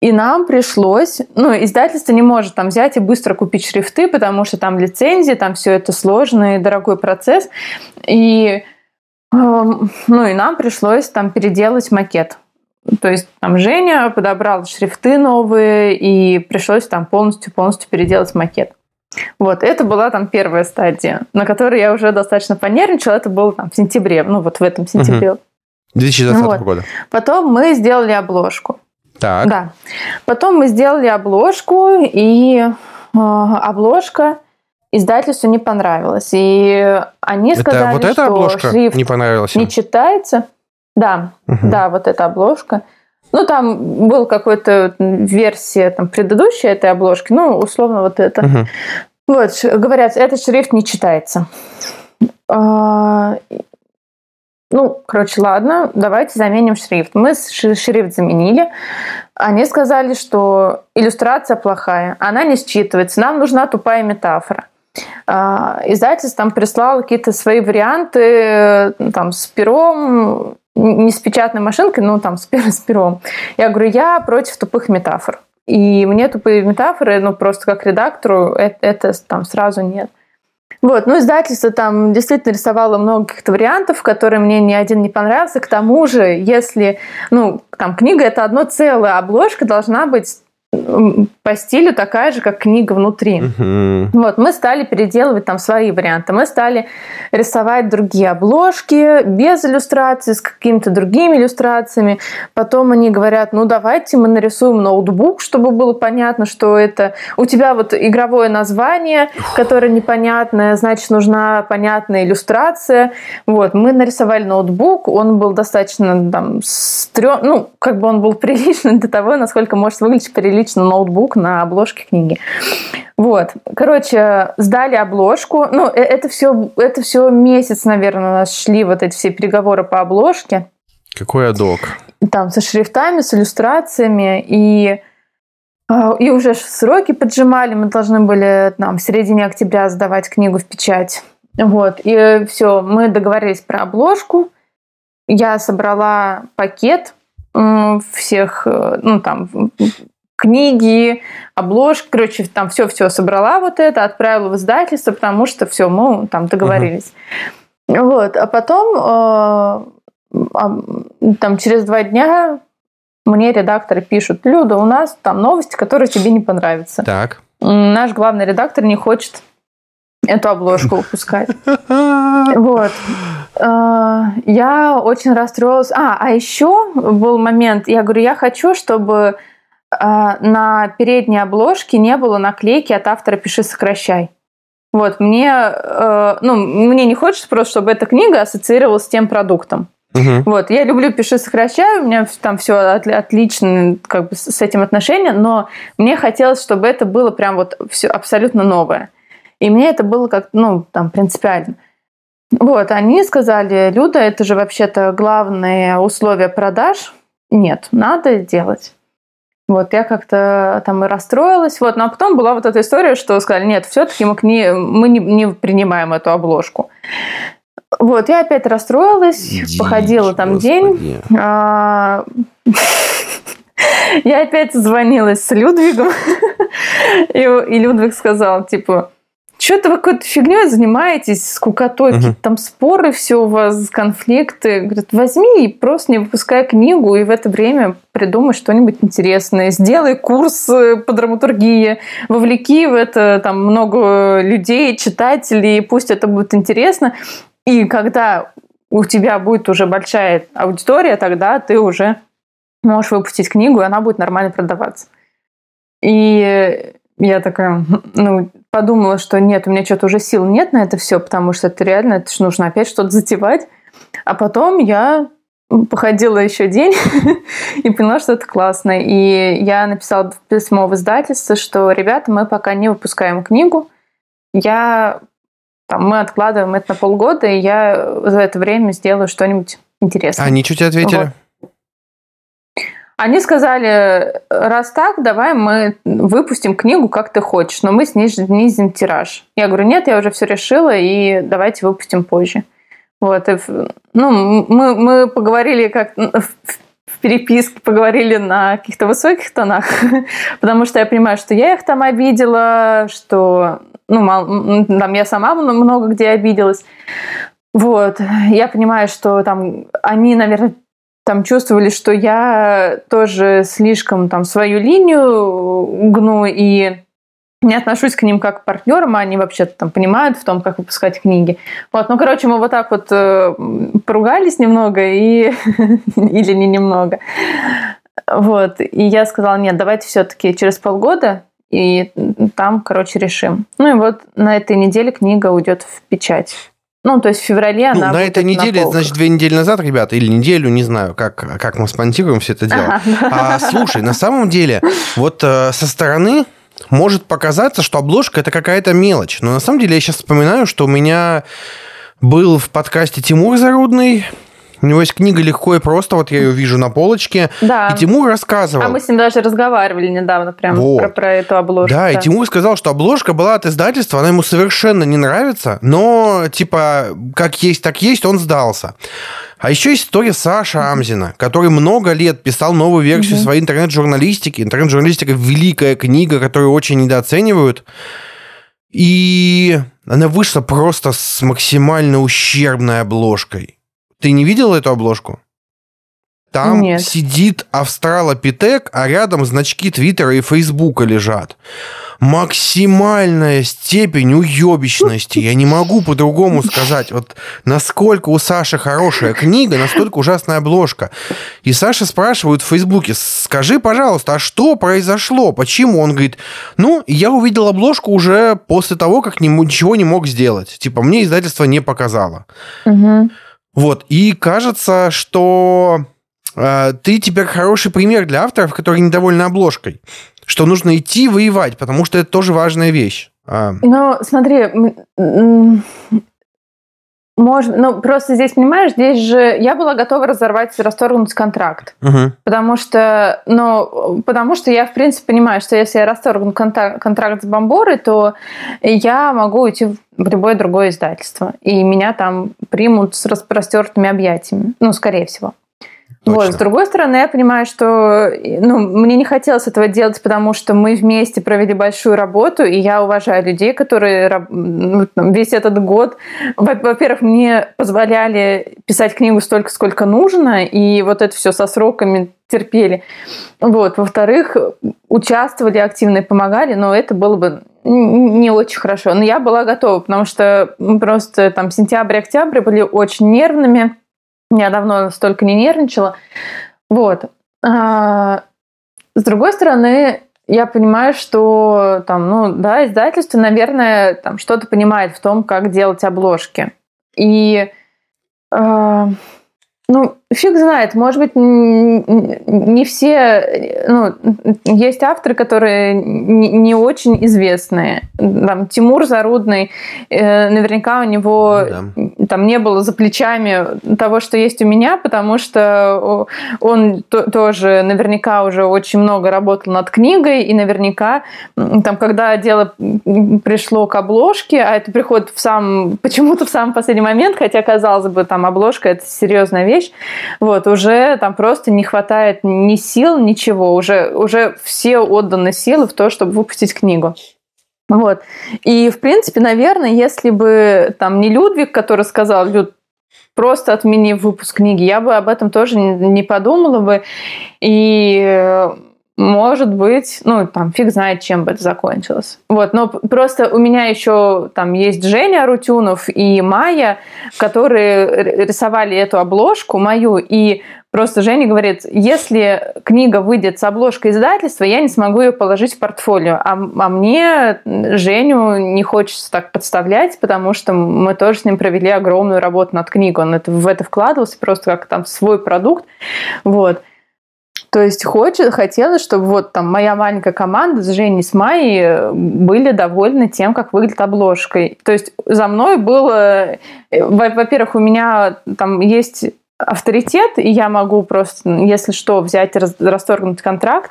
И нам пришлось, ну, издательство не может там взять и быстро купить шрифты, потому что там лицензии, там все это сложный, дорогой процесс. И, эм, ну, и нам пришлось там переделать макет. То есть там Женя подобрал шрифты новые, и пришлось там полностью-полностью переделать макет. Вот, это была там первая стадия, на которой я уже достаточно понервничала. Это было там в сентябре, ну вот в этом сентябре. Угу. 2020 вот. года. Потом мы сделали обложку. Так. Да. Потом мы сделали обложку, и э, обложка издательству не понравилась. И они сказали, это вот эта что обложка шрифт не понравилась. не читается. Да, угу. да, вот эта обложка. Ну, там был какой-то версия там, предыдущей этой обложки, ну, условно, вот это. Угу. Вот, говорят, этот шрифт не читается. А, ну, короче, ладно, давайте заменим шрифт. Мы шрифт заменили. Они сказали, что иллюстрация плохая, она не считывается, нам нужна тупая метафора. А, издательство там прислало какие-то свои варианты там, с пером, не с печатной машинкой, но там с, с пером. Я говорю, я против тупых метафор. И мне тупые метафоры, ну, просто как редактору, это, это там сразу нет. Вот, ну, издательство там действительно рисовало много каких-то вариантов, которые мне ни один не понравился. К тому же, если, ну, там, книга — это одно целое, обложка должна быть по стилю такая же, как книга внутри. Uh-huh. Вот, мы стали переделывать там свои варианты. Мы стали рисовать другие обложки без иллюстраций, с какими-то другими иллюстрациями. Потом они говорят, ну давайте мы нарисуем ноутбук, чтобы было понятно, что это... У тебя вот игровое название, которое непонятное, значит, нужна понятная иллюстрация. Вот, мы нарисовали ноутбук, он был достаточно там стрём... Ну, как бы он был приличный до того, насколько может выглядеть прилично лично ноутбук на обложке книги. Вот. Короче, сдали обложку. Ну, э, это все, это все месяц, наверное, у нас шли вот эти все переговоры по обложке. Какой адок? Там со шрифтами, с иллюстрациями. И а, и уже сроки поджимали, мы должны были там, в середине октября сдавать книгу в печать. Вот, и все, мы договорились про обложку. Я собрала пакет всех, э, ну, там, книги, обложки, короче, там все-все собрала вот это, отправила в издательство, потому что все, мы там договорились. Uh-huh. Вот, а потом э, там через два дня мне редакторы пишут, Люда, у нас там новости, которые тебе не понравятся. Так. Наш главный редактор не хочет эту обложку выпускать. Вот. А, я очень расстроилась. А, а еще был момент, я говорю, я хочу, чтобы на передней обложке не было наклейки от автора «Пиши, сокращай». Вот, мне, э, ну, мне не хочется просто, чтобы эта книга ассоциировалась с тем продуктом. Угу. Вот, я люблю «Пиши, сокращай», у меня там все отлично как бы с этим отношения, но мне хотелось, чтобы это было прям вот все абсолютно новое. И мне это было как, ну, там, принципиально. Вот, они сказали, Люда, это же вообще-то главное условие продаж. Нет, надо делать. Вот, я как-то там и расстроилась. Вот, но потом была вот эта история, что сказали, нет, все-таки мы, не, мы не, не принимаем эту обложку. Вот, я опять расстроилась, Дичь, походила там господи. день. А, я опять звонилась с Людвигом, и, и Людвиг сказал, типа, что-то вы какой-то фигней занимаетесь, скукотой, угу. какие-то там споры, все у вас, конфликты. Говорит, возьми и просто не выпускай книгу, и в это время придумай что-нибудь интересное. Сделай курс э, по драматургии, вовлеки в это там много людей, читателей, пусть это будет интересно. И когда у тебя будет уже большая аудитория, тогда ты уже можешь выпустить книгу, и она будет нормально продаваться. И я такая, ну, подумала, что нет, у меня что-то уже сил нет на это все, потому что это реально, это же нужно опять что-то затевать. А потом я походила еще день и поняла, что это классно. И я написала письмо в издательство, что, ребята, мы пока не выпускаем книгу. Я там, мы откладываем это на полгода, и я за это время сделаю что-нибудь интересное. Они что тебе ответили? Вот. Они сказали, раз так, давай мы выпустим книгу, как ты хочешь, но мы снизим тираж. Я говорю, нет, я уже все решила, и давайте выпустим позже. Вот, ну, мы, мы поговорили как в переписке, поговорили на каких-то высоких тонах, потому что я понимаю, что я их там обидела, что, ну, там я сама много где обиделась. Вот, я понимаю, что там они, наверное, там чувствовали, что я тоже слишком там свою линию гну и не отношусь к ним как к партнерам, а они вообще там понимают в том, как выпускать книги. Вот, ну, короче, мы вот так вот э, поругались немного и или не немного. Вот, и я сказала, нет, давайте все-таки через полгода и там, короче, решим. Ну и вот на этой неделе книга уйдет в печать. Ну, то есть в феврале ну, она На этой неделе, на значит, две недели назад, ребята, или неделю, не знаю, как, как мы спонсируем все это дело. А, слушай, на самом деле, вот э, со стороны может показаться, что обложка это какая-то мелочь. Но на самом деле я сейчас вспоминаю, что у меня был в подкасте Тимур Зарудный, у него есть книга «Легко и просто», вот я ее вижу на полочке. Да. И Тимур рассказывал. А мы с ним даже разговаривали недавно прямо вот. про, про эту обложку. Да, да, и Тимур сказал, что обложка была от издательства, она ему совершенно не нравится, но, типа, как есть, так есть, он сдался. А еще есть история Саши Амзина, который много лет писал новую версию угу. своей интернет-журналистики. Интернет-журналистика – великая книга, которую очень недооценивают. И она вышла просто с максимально ущербной обложкой. Ты не видел эту обложку? Там Нет. сидит австралопитек, а рядом значки Твиттера и Фейсбука лежат. Максимальная степень уебищности. Я не могу по-другому сказать. Вот насколько у Саши хорошая книга, настолько ужасная обложка. И Саша спрашивает в Фейсбуке, скажи, пожалуйста, а что произошло? Почему? Он говорит, ну, я увидел обложку уже после того, как ничего не мог сделать. Типа, мне издательство не показало. Угу. Вот, и кажется, что э, ты теперь хороший пример для авторов, которые недовольны обложкой. Что нужно идти воевать, потому что это тоже важная вещь. А. Ну, смотри, можно, ну просто здесь понимаешь, здесь же я была готова разорвать, расторгнуть контракт, угу. потому что, ну, потому что я в принципе понимаю, что если я расторгну контракт, контракт с Бомборой, то я могу уйти в любое другое издательство, и меня там примут с распростертыми объятиями, ну, скорее всего. Точно. Вот. С другой стороны, я понимаю, что ну, мне не хотелось этого делать, потому что мы вместе провели большую работу, и я уважаю людей, которые ну, весь этот год, во-первых, мне позволяли писать книгу столько, сколько нужно, и вот это все со сроками терпели. Вот. Во-вторых, участвовали активно и помогали, но это было бы не очень хорошо. Но я была готова, потому что просто там сентябрь-октябрь были очень нервными, я давно столько не нервничала. Вот. А, с другой стороны, я понимаю, что там, ну, да, издательство, наверное, там что-то понимает в том, как делать обложки. И э, ну, фиг знает, может быть, не все, ну, есть авторы, которые не очень известные. Там Тимур Зарудный, э, наверняка у него да. там не было за плечами того, что есть у меня, потому что он тоже наверняка уже очень много работал над книгой, и наверняка там, когда дело пришло к обложке, а это приходит в сам, почему-то в самый последний момент, хотя, казалось бы, там обложка это серьезная вещь, вот, уже там просто не хватает ни сил, ничего, уже, уже все отданы силы в то, чтобы выпустить книгу. Вот. И, в принципе, наверное, если бы там не Людвиг, который сказал, Люд, просто отмени выпуск книги, я бы об этом тоже не подумала бы. И может быть, ну, там, фиг знает, чем бы это закончилось. Вот, но просто у меня еще там есть Женя Рутюнов и Майя, которые рисовали эту обложку мою, и просто Женя говорит, если книга выйдет с обложкой издательства, я не смогу ее положить в портфолио, а, а мне Женю не хочется так подставлять, потому что мы тоже с ним провели огромную работу над книгой, он это, в это вкладывался просто как там свой продукт, вот. То есть хочет, хотелось, чтобы вот там моя маленькая команда с Женей, с Майей э, были довольны тем, как выглядит обложкой. То есть за мной было... Э, во-первых, у меня там есть авторитет, и я могу просто, если что, взять расторгнуть контракт.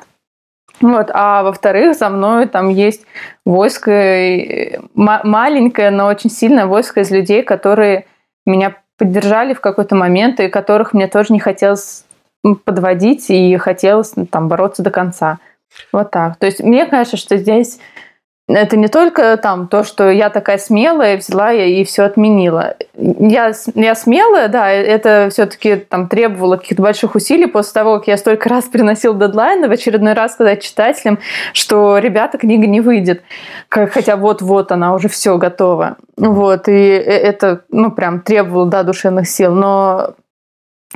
Вот, а во-вторых, за мной там есть войско, э, маленькое, но очень сильное войско из людей, которые меня поддержали в какой-то момент, и которых мне тоже не хотелось подводить и хотелось ну, там бороться до конца. Вот так. То есть мне кажется, что здесь это не только там то, что я такая смелая, взяла я и все отменила. Я, я смелая, да, это все-таки там требовало каких-то больших усилий после того, как я столько раз приносил дедлайны, в очередной раз сказать читателям, что, ребята, книга не выйдет. Хотя вот-вот она уже все готова. Вот, и э, это, ну, прям требовало, да, душевных сил. Но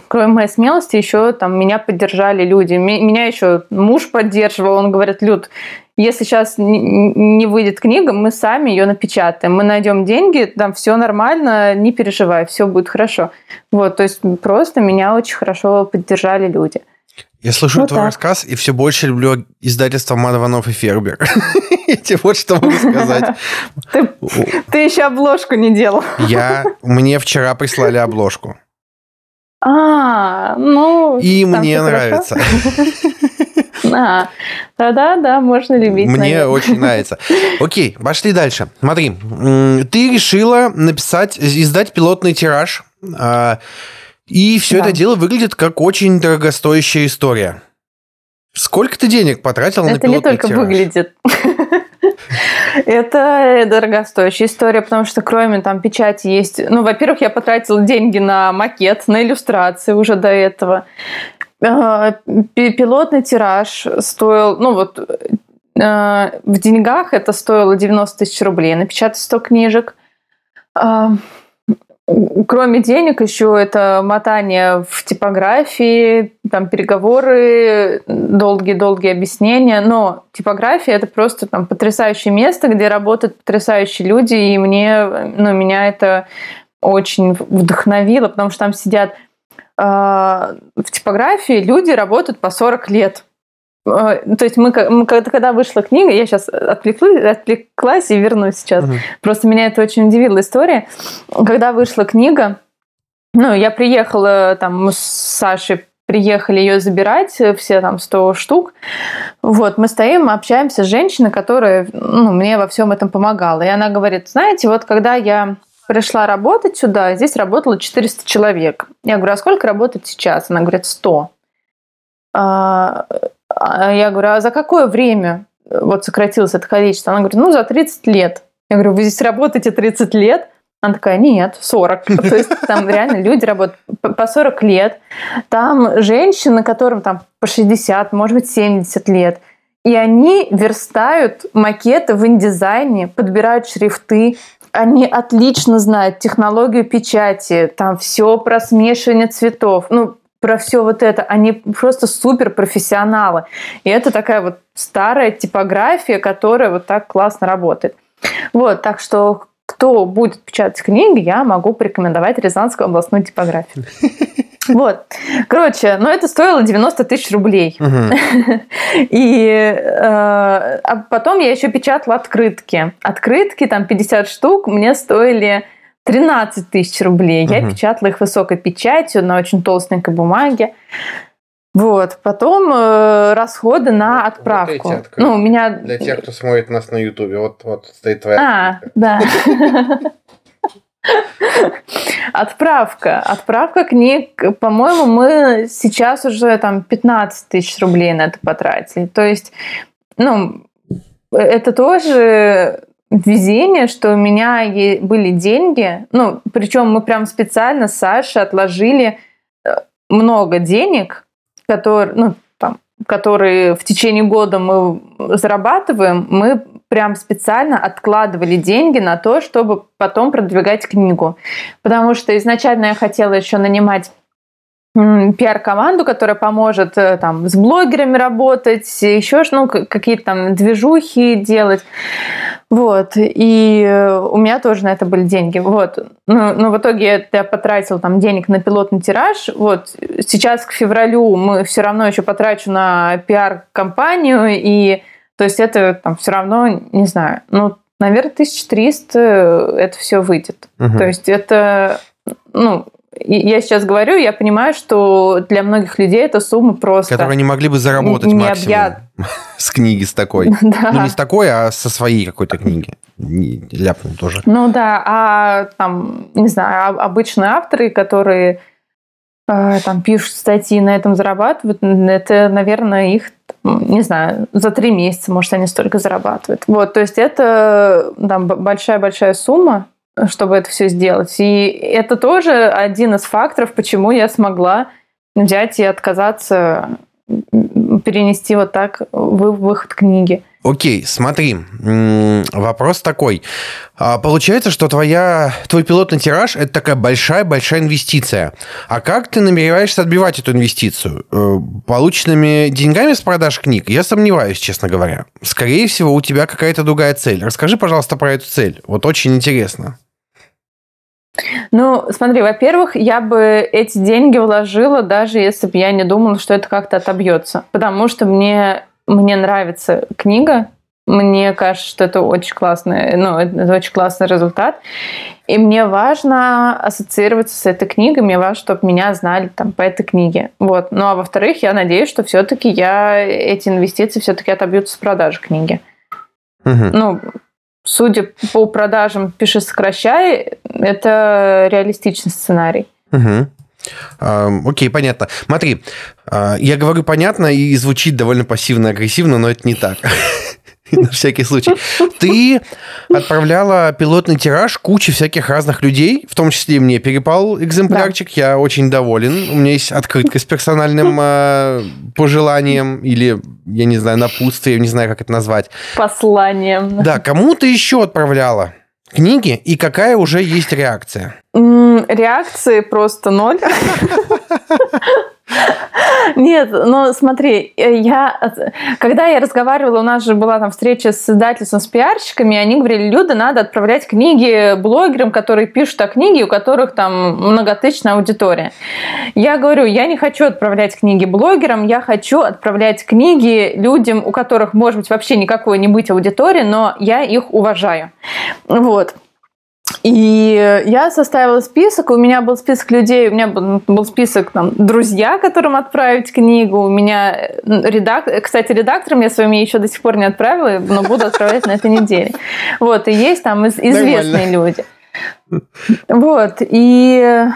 кроме моей смелости, еще там меня поддержали люди. Меня еще муж поддерживал. Он говорит, Люд, если сейчас не выйдет книга, мы сами ее напечатаем. Мы найдем деньги, там все нормально, не переживай, все будет хорошо. Вот, то есть просто меня очень хорошо поддержали люди. Я слышу вот твой так. рассказ и все больше люблю издательство Мадванов и Фербер. Тебе вот что могу сказать. Ты, ты еще обложку не делал. Я, мне вчера прислали обложку. А, ну... И мне нравится. А, да-да, да, можно любить. Мне очень нравится. Окей, пошли дальше. Смотри, ты решила написать, издать пилотный тираж, а, и все да. это дело выглядит как очень дорогостоящая история. Сколько ты денег потратил на пилотный тираж? Это не только выглядит. Это дорогостоящая история, потому что кроме там печати есть... Ну, во-первых, я потратила деньги на макет, на иллюстрации уже до этого. А, пилотный тираж стоил, ну вот а, в деньгах это стоило 90 тысяч рублей напечатать 100 книжек. Кроме денег, еще это мотание в типографии, там переговоры, долгие-долгие объяснения. Но типография это просто там потрясающее место, где работают потрясающие люди, и мне, ну, меня это очень вдохновило, потому что там сидят э, в типографии люди работают по 40 лет. Э, то есть мы, мы когда вышла книга, я сейчас отвлеклась, отвлеклась и вернусь сейчас. Угу. Просто меня это очень удивила история. Когда вышла книга, ну, я приехала, там, мы с Сашей приехали ее забирать, все там 100 штук. Вот, мы стоим, общаемся с женщиной, которая ну, мне во всем этом помогала. И она говорит, знаете, вот когда я пришла работать сюда, здесь работало 400 человек. Я говорю, а сколько работает сейчас? Она говорит, 100. А я говорю, а за какое время вот сократилось это количество? Она говорит, ну, за 30 лет. Я говорю, вы здесь работаете 30 лет? Она такая, нет, 40. То есть там реально люди работают по 40 лет. Там женщины, которым там по 60, может быть, 70 лет. И они верстают макеты в индизайне, подбирают шрифты, они отлично знают технологию печати, там все про смешивание цветов. Ну, про все вот это, они просто супер профессионалы. И это такая вот старая типография, которая вот так классно работает. Вот, так что кто будет печатать книги, я могу порекомендовать Рязанскую областную типографию. Вот. Короче, ну это стоило 90 тысяч рублей. И э, а потом я еще печатала открытки. Открытки, там 50 штук, мне стоили 13 тысяч рублей. Угу. Я печатала их высокой печатью на очень толстенькой бумаге. Вот, потом э, расходы на отправку. Вот ну, у меня для тех, кто смотрит нас на Ютубе, вот вот стоит твоя. А, да. Отправка. Отправка книг, по-моему, мы сейчас уже там 15 тысяч рублей на это потратили. То есть, ну, это тоже везение, что у меня были деньги, ну, причем мы прям специально с Сашей отложили э, много денег, которые, ну, там, которые в течение года мы зарабатываем, мы прям специально откладывали деньги на то, чтобы потом продвигать книгу. Потому что изначально я хотела еще нанимать пиар-команду, которая поможет э, там с блогерами работать, еще ну, какие-то там движухи делать. Вот. И э, у меня тоже на это были деньги. Вот. Ну, но в итоге я потратил там денег на пилотный тираж. Вот. Сейчас к февралю мы все равно еще потрачу на пиар-компанию. И то есть это там все равно, не знаю, ну, наверное, 1300 это все выйдет. Угу. То есть это, ну, я сейчас говорю, я понимаю, что для многих людей эта сумма просто... Которые они могли бы заработать не максимум объят... с книги с такой. Да. Ну, не с такой, а со своей какой-то книги. Не, ляпнул тоже. Ну да, а там, не знаю, обычные авторы, которые э, там пишут статьи, на этом зарабатывают, это, наверное, их не знаю, за три месяца, может, они столько зарабатывают. Вот, то есть это там большая-большая сумма, чтобы это все сделать. И это тоже один из факторов, почему я смогла взять и отказаться перенести вот так выход книги. Окей, смотри, вопрос такой. А, получается, что твоя, твой пилотный тираж – это такая большая-большая инвестиция. А как ты намереваешься отбивать эту инвестицию? Э, полученными деньгами с продаж книг? Я сомневаюсь, честно говоря. Скорее всего, у тебя какая-то другая цель. Расскажи, пожалуйста, про эту цель. Вот очень интересно. Ну, смотри, во-первых, я бы эти деньги вложила, даже если бы я не думала, что это как-то отобьется. Потому что мне, мне нравится книга, мне кажется, что это очень классный, ну, это очень классный результат. И мне важно ассоциироваться с этой книгой, мне важно, чтобы меня знали там по этой книге. Вот. Ну, а во-вторых, я надеюсь, что все-таки я эти инвестиции все-таки отобьются с продажи книги. Угу. Ну, судя по продажам «Пиши, сокращай», это реалистичный сценарий. Угу. Окей, понятно. Смотри, а, я говорю понятно и звучит довольно пассивно-агрессивно, но это не так. на всякий случай. Ты отправляла пилотный тираж куче всяких разных людей, в том числе и мне перепал экземплярчик. Да. Я очень доволен. У меня есть открытка с персональным э, пожеланием или, я не знаю, напутствием, не знаю, как это назвать. Посланием. Да, кому ты еще отправляла? книги и какая уже есть реакция? Реакции просто ноль. Нет, ну смотри, э, я, когда я разговаривала, у нас же была там встреча с издательством, с пиарщиками, они говорили, Люда, надо отправлять книги блогерам, которые пишут о книге, у которых там многотысячная аудитория. Я говорю, я не хочу отправлять книги блогерам, я хочу отправлять книги людям, у которых, может быть, вообще никакой не быть аудитории, но я их уважаю. Вот. И я составила список, у меня был список людей, у меня был, был список там, друзья, которым отправить книгу, у меня редактор, кстати, редактором я своими еще до сих пор не отправила, но буду отправлять на этой неделе. Вот, и есть там известные люди. Вот, и...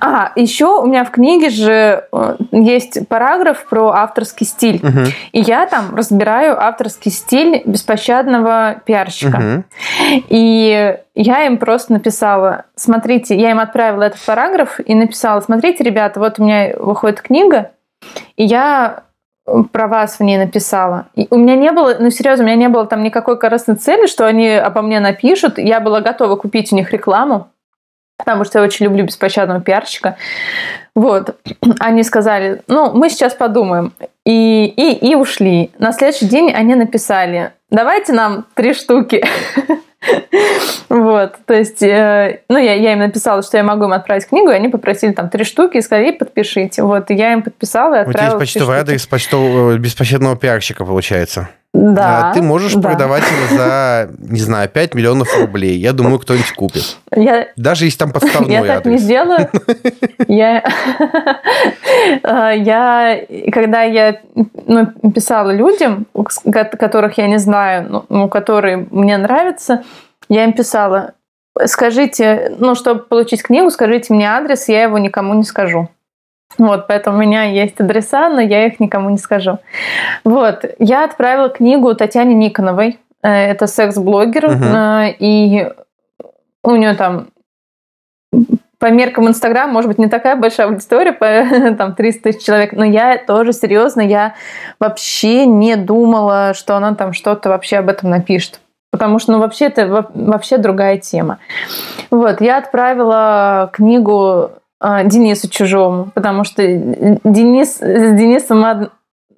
А, еще у меня в книге же э, есть параграф про авторский стиль. Угу. И я там разбираю авторский стиль беспощадного пиарщика. Угу. И я им просто написала, смотрите, я им отправила этот параграф и написала, смотрите, ребята, вот у меня выходит книга, и я про вас в ней написала. И у меня не было, ну серьезно, у меня не было там никакой корыстной цели, что они обо мне напишут. Я была готова купить у них рекламу, потому что я очень люблю беспощадного пиарщика. Вот. Они сказали, ну, мы сейчас подумаем. И, и, и ушли. На следующий день они написали, давайте нам три штуки. Вот, то есть, э, ну, я, я им написала, что я могу им отправить книгу, и они попросили там три штуки и сказали, подпишите. Вот, и я им подписала и отправила. У тебя есть почтовый адрес почтового, беспощадного пиарщика, получается. Да. А ты можешь да. продавать его за, не знаю, 5 миллионов рублей. Я думаю, кто-нибудь купит. Я... Даже если там подставной Я так не сделаю. Я... А, я... Когда я ну, писала людям, которых я не знаю, ну, которые мне нравятся, я им писала, скажите, ну, чтобы получить книгу, скажите мне адрес, я его никому не скажу. Вот, поэтому у меня есть адреса, но я их никому не скажу. Вот, я отправила книгу Татьяне Никоновой. Это секс-блогер. Мгм. И у нее там по меркам Инстаграм, может быть, не такая большая аудитория, по, там 300 тысяч человек, но я тоже серьезно, я вообще не думала, что она там что-то вообще об этом напишет. Потому что, ну, вообще, это во- вообще другая тема. Вот, я отправила книгу Денису Чужому, потому что Денис, с Денисом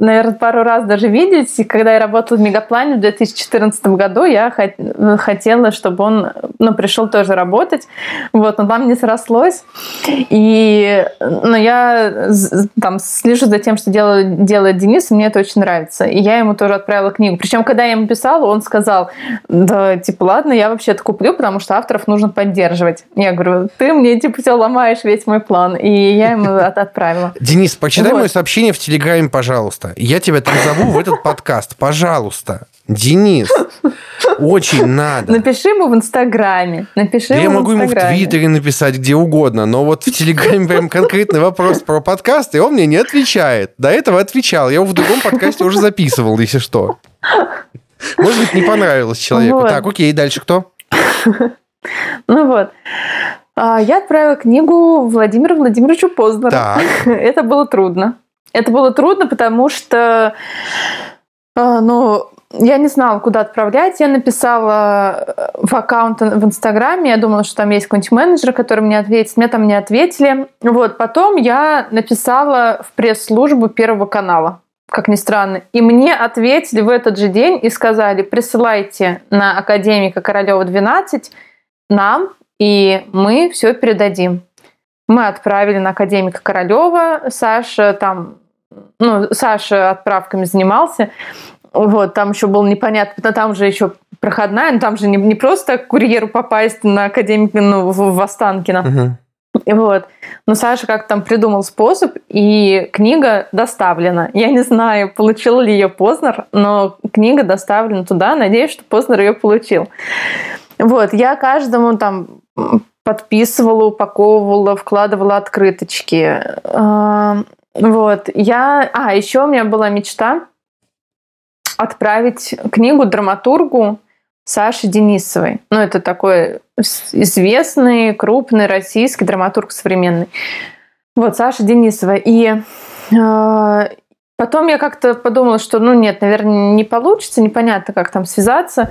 наверное, пару раз даже виделись. И когда я работала в Мегаплане в 2014 году, я хот- хотела, чтобы он ну, пришел тоже работать. Вот, но там не срослось. И, но я з- там слежу за тем, что делает, делает Денис, и мне это очень нравится. И я ему тоже отправила книгу. Причем, когда я ему писала, он сказал, да, типа, ладно, я вообще это куплю, потому что авторов нужно поддерживать. Я говорю, ты мне, типа, все ломаешь весь мой план. И я ему от- отправила. Денис, прочитай Вот. мое сообщение в Телеграме, пожалуйста. Я тебя там зову в этот подкаст. Пожалуйста. Денис, очень надо. Напиши ему в Инстаграме. Напиши я ему могу в ему в. Твиттере написать, где угодно, но вот в Телеграме прям конкретный вопрос про подкаст, и он мне не отвечает. До этого отвечал. Я его в другом подкасте уже записывал, если что. Может быть, не понравилось человеку. Вот. Так, окей, дальше кто? Ну вот. А, Я отправила книгу Владимиру Владимировичу Познеру. Так, Это было трудно. Это было трудно, потому что, а, ну, я не знала, куда отправлять. Я написала э, в аккаунт в Инстаграме. Я думала, что там есть какой-нибудь менеджер, который мне ответит. Мне там не ответили. Вот. Потом я написала в пресс-службу Первого канала как ни странно. И мне ответили в этот же день и сказали, присылайте на академика Королева 12 нам, и мы все передадим. Мы отправили на академика Королева. Саша там, ну, Саша отправками занимался. Вот, там еще было непонятно, но там же еще проходная, но там же не, не просто курьеру попасть на академика, ну, в, в Останкино. И Вот. Но Саша как там придумал способ, и книга доставлена. Я не знаю, получил ли ее Познер, но книга доставлена туда. Надеюсь, что Познер ее получил. Вот. Я каждому там подписывала, упаковывала, вкладывала открыточки. Вот. Я... А, еще у меня была мечта отправить книгу драматургу Саши Денисовой. Ну, это такой известный, крупный российский драматург современный. Вот, Саша Денисова. И э, потом я как-то подумала, что, ну, нет, наверное, не получится, непонятно, как там связаться.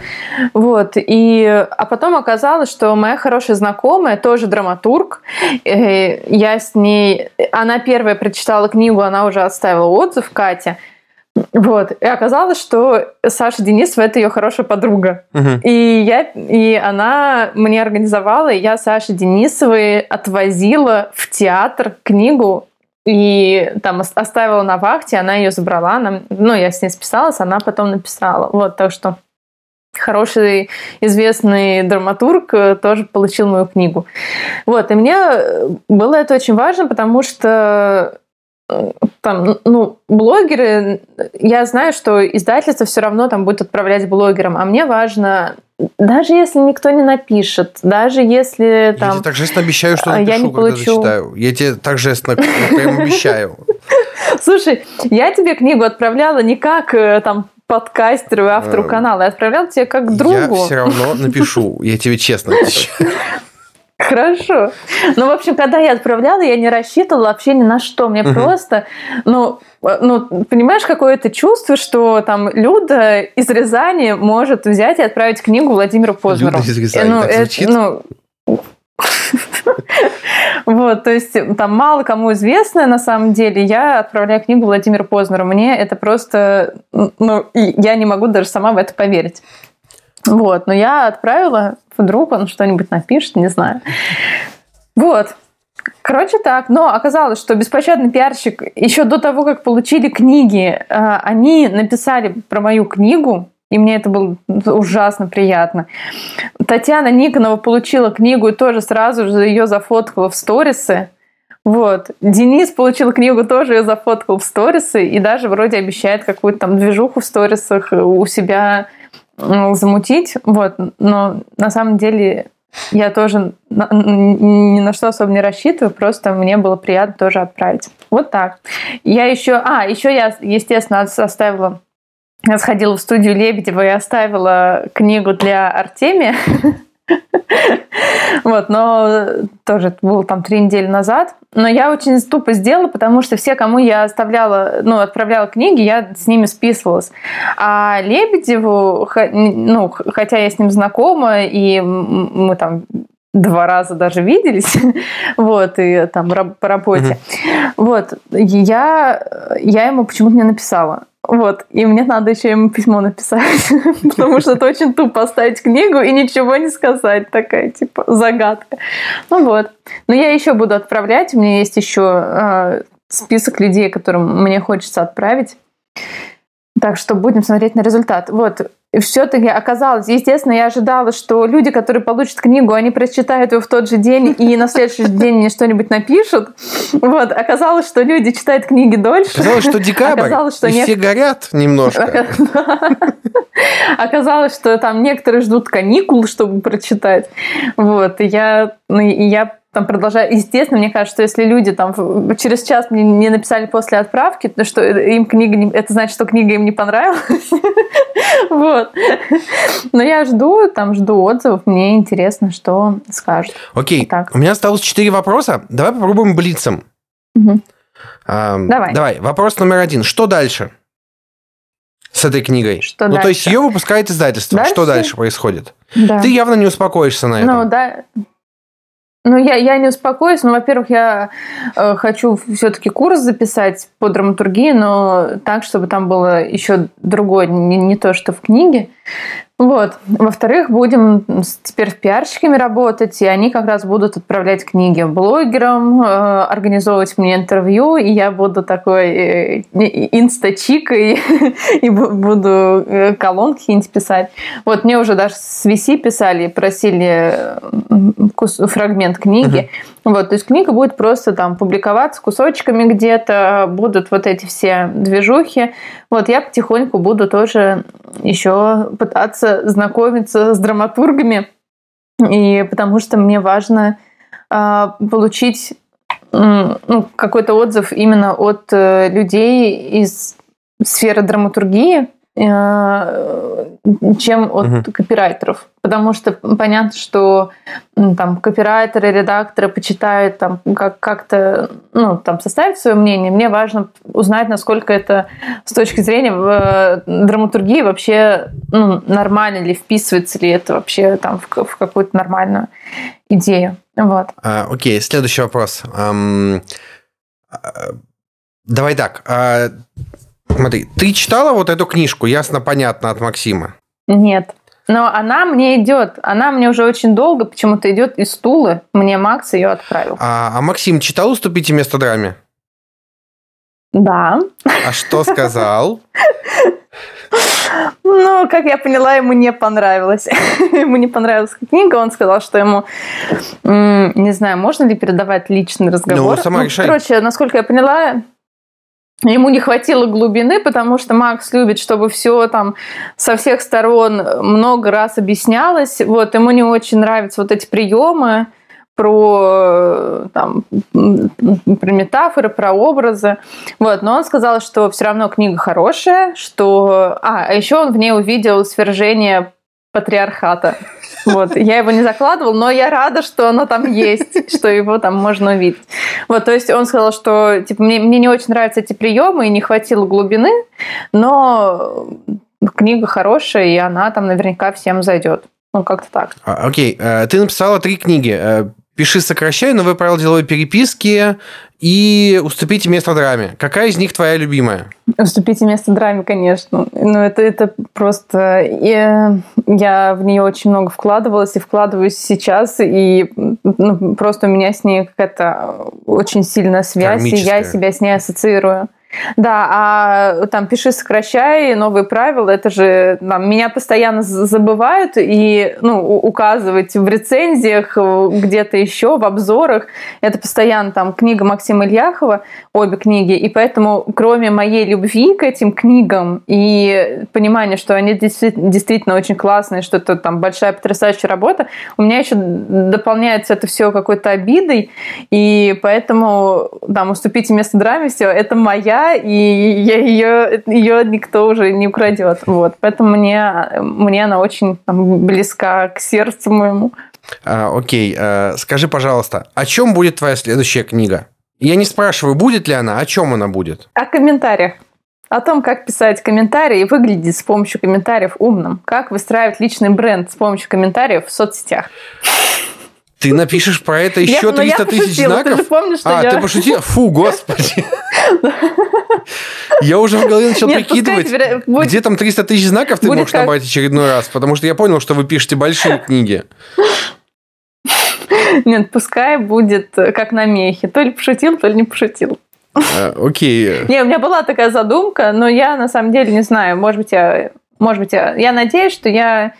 Вот. И, а потом оказалось, что моя хорошая знакомая тоже драматург. Э, Я с ней... Она первая прочитала книгу, она уже оставила отзыв, Катя. Вот. И оказалось, что Саша Денисова – это ее хорошая подруга. Мгм. И, я, и она мне организовала, и я Саше Денисовой отвозила в театр книгу и там ос- оставила на вахте, она ее забрала, она, ну, я с ней списалась, она потом написала. Вот, так что хороший известный драматург э, тоже получил мою книгу. Вот, и мне э, было это очень важно, потому что там, ну, блогеры, я знаю, что издательство все равно там будет отправлять блогерам, а мне важно, даже если никто не напишет, даже если Я там... тебе торжественно обещаю, что а, я напишу, не когда получу. зачитаю. Я тебе торжественно прям обещаю. Слушай, я тебе книгу отправляла не как э, там подкастеру и автору Эм, канала, я отправляла тебе как Я другу. все равно напишу. Я тебе честно отвечаю. Хорошо. Ну, в общем, когда я отправляла, я не рассчитывала вообще ни на что. Мне Мгм. просто, ну, э, ну, понимаешь, какое-то чувство, что там Люда из Рязани может взять и отправить книгу Владимиру Познеру. Люда из Рязани, ну, так это, звучит? ну, Вот, то есть там мало кому известно на самом деле. Я отправляю книгу Владимиру Познеру. Мне это просто, ну, я не могу даже сама в это поверить. Вот, но я отправила, вдруг он что-нибудь напишет, не знаю. Вот. Короче, так. Но оказалось, что беспощадный пиарщик еще до того, как получили книги, э, они написали про мою книгу, и мне это было ужасно приятно. Татьяна Никонова получила книгу и тоже сразу же ее зафоткала в сторисы. Вот. Денис получил книгу, тоже ее зафоткал в сторисы и даже вроде обещает какую-то там движуху в сторисах у себя замутить. Вот. Но на самом деле я тоже ни на что особо не рассчитываю, просто мне было приятно тоже отправить. Вот так. Я еще... А, еще я, естественно, составила я сходила в студию Лебедева и оставила книгу для Артемия. Вот, но тоже это было там три недели назад. Но я очень тупо сделала, потому что все, кому я оставляла, ну, отправляла книги, я с ними списывалась. А Лебедеву, ну, хотя я с ним знакома, и мы там два раза даже виделись, вот, и там по работе. Mm-hmm. Вот, я, я ему почему-то не написала. Вот, и мне надо еще ему письмо написать, потому что это очень тупо оставить книгу и ничего не сказать, такая, типа, загадка. Ну вот. Но я еще буду отправлять, у меня есть еще э, список людей, которым мне хочется отправить. Так что будем смотреть на результат. Вот, все-таки оказалось, естественно, я ожидала, что люди, которые получат книгу, они прочитают ее в тот же день и на следующий день мне что-нибудь напишут. Вот, оказалось, что люди читают книги дольше. Оказалось, что декабрь, оказалось, что и нек... все горят немножко. Оказалось, что там некоторые ждут каникул, чтобы прочитать. Вот, и я, ну, и я там продолжаю. Естественно, мне кажется, что если люди там через час мне не написали после отправки, то что им книга не... это значит, что книга им не понравилась. Вот. Но я жду, там жду отзывов. Мне интересно, что скажут. Окей. У меня осталось четыре вопроса. Давай попробуем блицем. Давай. Давай. Вопрос номер один. Что дальше? с этой книгой. Что ну, дальше? то есть ее выпускает издательство. Дальше? Что дальше происходит? Да. Ты явно не успокоишься на этом. Ну, да. Ну, я, я не успокоюсь. Ну, во-первых, я э, хочу все-таки курс записать по драматургии, но так, чтобы там было еще другое, не, не то, что в книге. Вот. Во-вторых, будем теперь с пиарщиками работать, и они как раз будут отправлять книги блогерам, э, организовывать мне интервью, и я буду такой э, инстачикой и буду э, колонки какие-нибудь писать. Вот мне уже даже с VC писали, просили фрагмент книги. Угу. Вот, то есть книга будет просто там публиковаться кусочками где-то, будут вот эти все движухи. Вот я потихоньку буду тоже еще пытаться знакомиться с драматургами, и потому что мне важно э, получить ну, какой-то отзыв именно от э, людей из сферы драматургии, чем от угу. копирайтеров. Потому что понятно, что там копирайтеры, редакторы почитают, там как- как-то ну, там составить свое мнение. Мне важно узнать, насколько это с точки зрения э, драматургии вообще ну, нормально ли, вписывается ли это вообще там в, в какую-то нормальную идею. Вот. А, окей, следующий вопрос. Um, давай так. А, Смотри, ты читала вот эту книжку, ясно, понятно, от Максима? Нет. Но она мне идет. Она мне уже очень долго почему-то идет из Тулы. Мне Макс ее отправил. А, а Максим читал «Уступите место драме»? Да. А что сказал? Ну, как я поняла, ему не понравилось. ему не понравилась книга. Он сказал, что ему, не знаю, можно ли передавать личный разговор. Ну, сама решай. Короче, насколько я поняла, Ему не хватило глубины, потому что Макс любит, чтобы все там со всех сторон много раз объяснялось. Вот, ему не очень нравятся вот эти приемы про, там, про метафоры, про образы. Вот, но он сказал, что все равно книга хорошая, что... А, а еще он в ней увидел свержение патриархата. Вот, я его не закладывал, но я рада, что оно там есть, что его там можно увидеть. Вот, то есть он сказал, что типа, мне, мне не очень нравятся эти приемы, и не хватило глубины, но книга хорошая, и она там наверняка всем зайдет. Ну, как-то так. А, окей, э, ты написала три книги. Э, «Пиши, сокращай», «Новые правила деловой переписки» и «Уступите место драме». Какая из них твоя любимая? «Уступите место драме», конечно. Ну, это, это просто... Я, я в нее очень много вкладывалась и вкладываюсь сейчас, и ну, просто у меня с ней какая-то очень сильная связь, и я себя с ней ассоциирую. Да, а там пиши, сокращай, новые правила, это же там, меня постоянно забывают и ну, указывать в рецензиях, где-то еще, в обзорах. Это постоянно там книга Максима Ильяхова, обе книги. И поэтому, кроме моей любви к этим книгам и понимания, что они действительно очень классные, что это там большая потрясающая работа, у меня еще дополняется это все какой-то обидой. И поэтому там уступите место драме, все, это моя моя, и я ее, ее никто уже не украдет. Вот. Поэтому мне, мне она очень там, близка к сердцу моему. А, окей, а, скажи, пожалуйста, о чем будет твоя следующая книга? Я не спрашиваю, будет ли она, о чем она будет? О комментариях. О том, как писать комментарии и выглядеть с помощью комментариев умным. Как выстраивать личный бренд с помощью комментариев в соцсетях. Ты напишешь про это еще я, 300 тысяч пошутила. знаков? Ты же помнишь, что а, я... ты пошутила? Фу, господи. Я уже в голове начал прикидывать, где там 300 тысяч знаков ты можешь набрать очередной раз, потому что я понял, что вы пишете большие книги. Нет, пускай будет как на мехе. То ли пошутил, то ли не пошутил. А, окей. Не, у меня была такая задумка, но я на самом деле не знаю. Может быть, я, может быть, я, я надеюсь, что я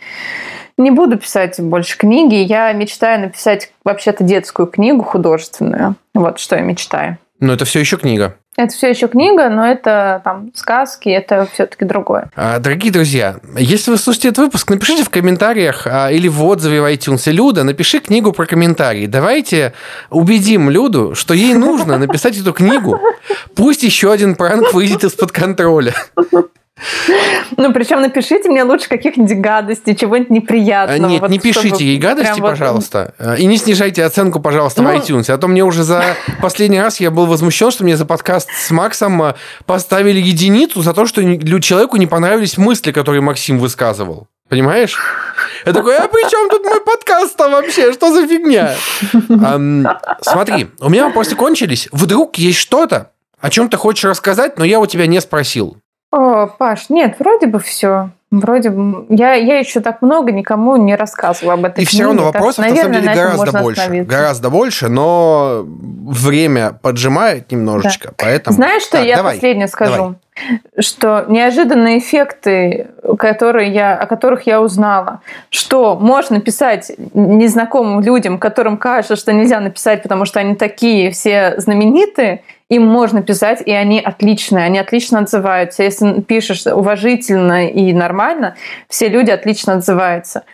не буду писать больше книги. Я мечтаю написать вообще-то детскую книгу художественную. Вот что я мечтаю. Но это все еще книга. Это все еще книга, но это там сказки, это все-таки другое. А, дорогие друзья, если вы слушаете этот выпуск, напишите в комментариях а, или в отзыве в iTunes. Люда, напиши книгу про комментарии. Давайте убедим Люду, что ей нужно написать эту книгу. Пусть еще один пранк выйдет из-под контроля. Ну, причем напишите мне лучше каких-нибудь гадостей, чего-нибудь неприятного. Нет, вот, не пишите ей гадости, пожалуйста. Вот... И не снижайте оценку, пожалуйста, ну... в iTunes. А то мне уже за последний раз я был возмущен, что мне за подкаст с Максом э, поставили единицу за то, что человеку не понравились мысли, которые Максим высказывал. Понимаешь? Я такой, а при чем тут мой подкаст-то вообще? Что за фигня? Эм, смотри, у меня вопросы кончились. Вдруг есть что-то, о чем ты хочешь рассказать, но я у тебя не спросил. О, Паш, нет, вроде бы все. Вроде бы. Я, я еще так много никому не рассказывала об этой И все равно вопросов, так, наверное, на самом деле, гораздо больше. Гораздо больше, но время поджимает немножечко, да. поэтому... Знаешь, что так, я давай, последнее скажу? Давай. Что неожиданные эффекты, которые я, о которых я узнала, что можно писать незнакомым людям, которым кажется, что нельзя написать, потому что они такие все знаменитые, им можно писать, и они отличные, они отлично отзываются. Если пишешь уважительно и нормально, все люди отлично отзываются.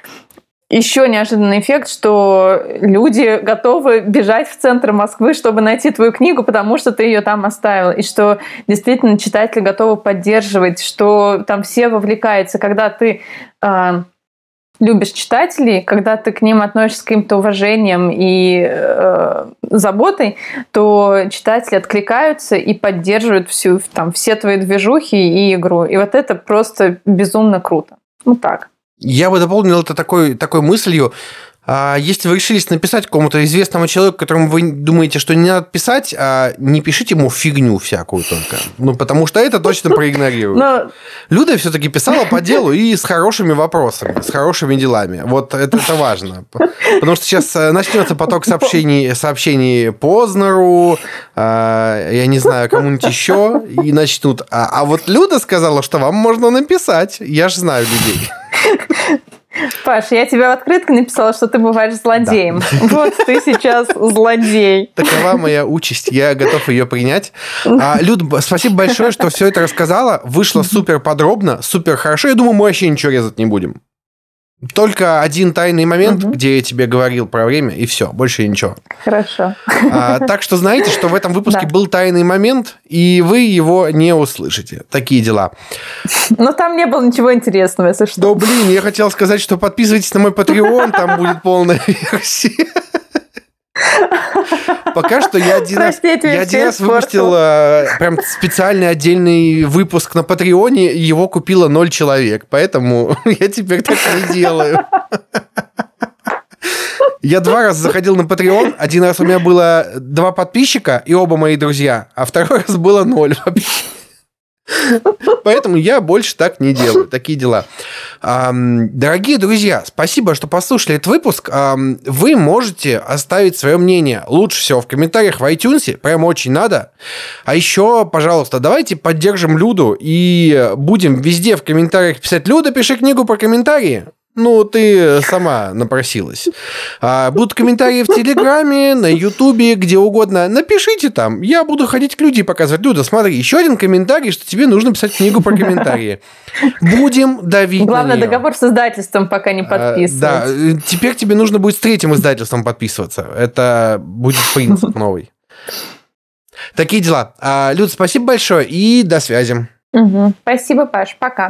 Еще неожиданный эффект, что люди готовы бежать в центр Москвы, чтобы найти твою книгу, потому что ты ее там оставил. И что действительно читатели готовы поддерживать, что там все вовлекаются. Когда ты э, любишь читателей, когда ты к ним относишься с каким-то уважением и э, заботой, то читатели откликаются и поддерживают всю, там, все твои движухи и игру. И вот это просто безумно круто. Ну так. Я бы дополнил это такой, такой мыслью. А если вы решились написать какому-то известному человеку, которому вы думаете, что не надо писать, а не пишите ему фигню всякую только. Ну, потому что это точно проигнорируют. Но... Люда все-таки писала по делу и с хорошими вопросами, с хорошими делами. Вот это, это важно. Потому что сейчас э, начнется поток сообщений, сообщений Познеру, а, я не знаю, кому-нибудь еще, и начнут. А, а вот Люда сказала, что вам можно написать. Я же знаю людей. Паш, я тебе в открытке написала, что ты бываешь злодеем. Да. Вот ты сейчас злодей. Такова моя участь. Я готов ее принять. А, Люд, спасибо большое, что все это рассказала. Вышло супер подробно, супер хорошо. Я думаю, мы вообще ничего резать не будем. Только один тайный момент, угу. где я тебе говорил про время, и все, больше ничего. Хорошо. А, так что знаете, что в этом выпуске да. был тайный момент, и вы его не услышите. Такие дела. Но там не было ничего интересного, если что. Да, блин, я хотел сказать, что подписывайтесь на мой Patreon, там будет полная версия. Пока что я один раз, я один раз выпустил э, прям специальный отдельный выпуск на Патреоне, его купило ноль человек, поэтому я теперь так не делаю. Я два раза заходил на Patreon. Один раз у меня было два подписчика, и оба мои друзья, а второй раз было ноль вообще. Поэтому я больше так не делаю. Такие дела. Дорогие друзья, спасибо, что послушали этот выпуск. Вы можете оставить свое мнение лучше всего в комментариях в iTunes. Прям очень надо. А еще, пожалуйста, давайте поддержим Люду и будем везде в комментариях писать «Люда, пиши книгу про комментарии». Ну, ты сама напросилась. А, будут комментарии в Телеграме, на Ютубе, где угодно. Напишите там. Я буду ходить к людям показывать. Люда, смотри, еще один комментарий, что тебе нужно писать книгу про комментарии. Будем давить Главное, на договор с издательством пока не подписывать. А, да, теперь тебе нужно будет с третьим издательством подписываться. Это будет принцип новый. Такие дела. А, Люд, спасибо большое и до связи. Угу. Спасибо, Паш. Пока.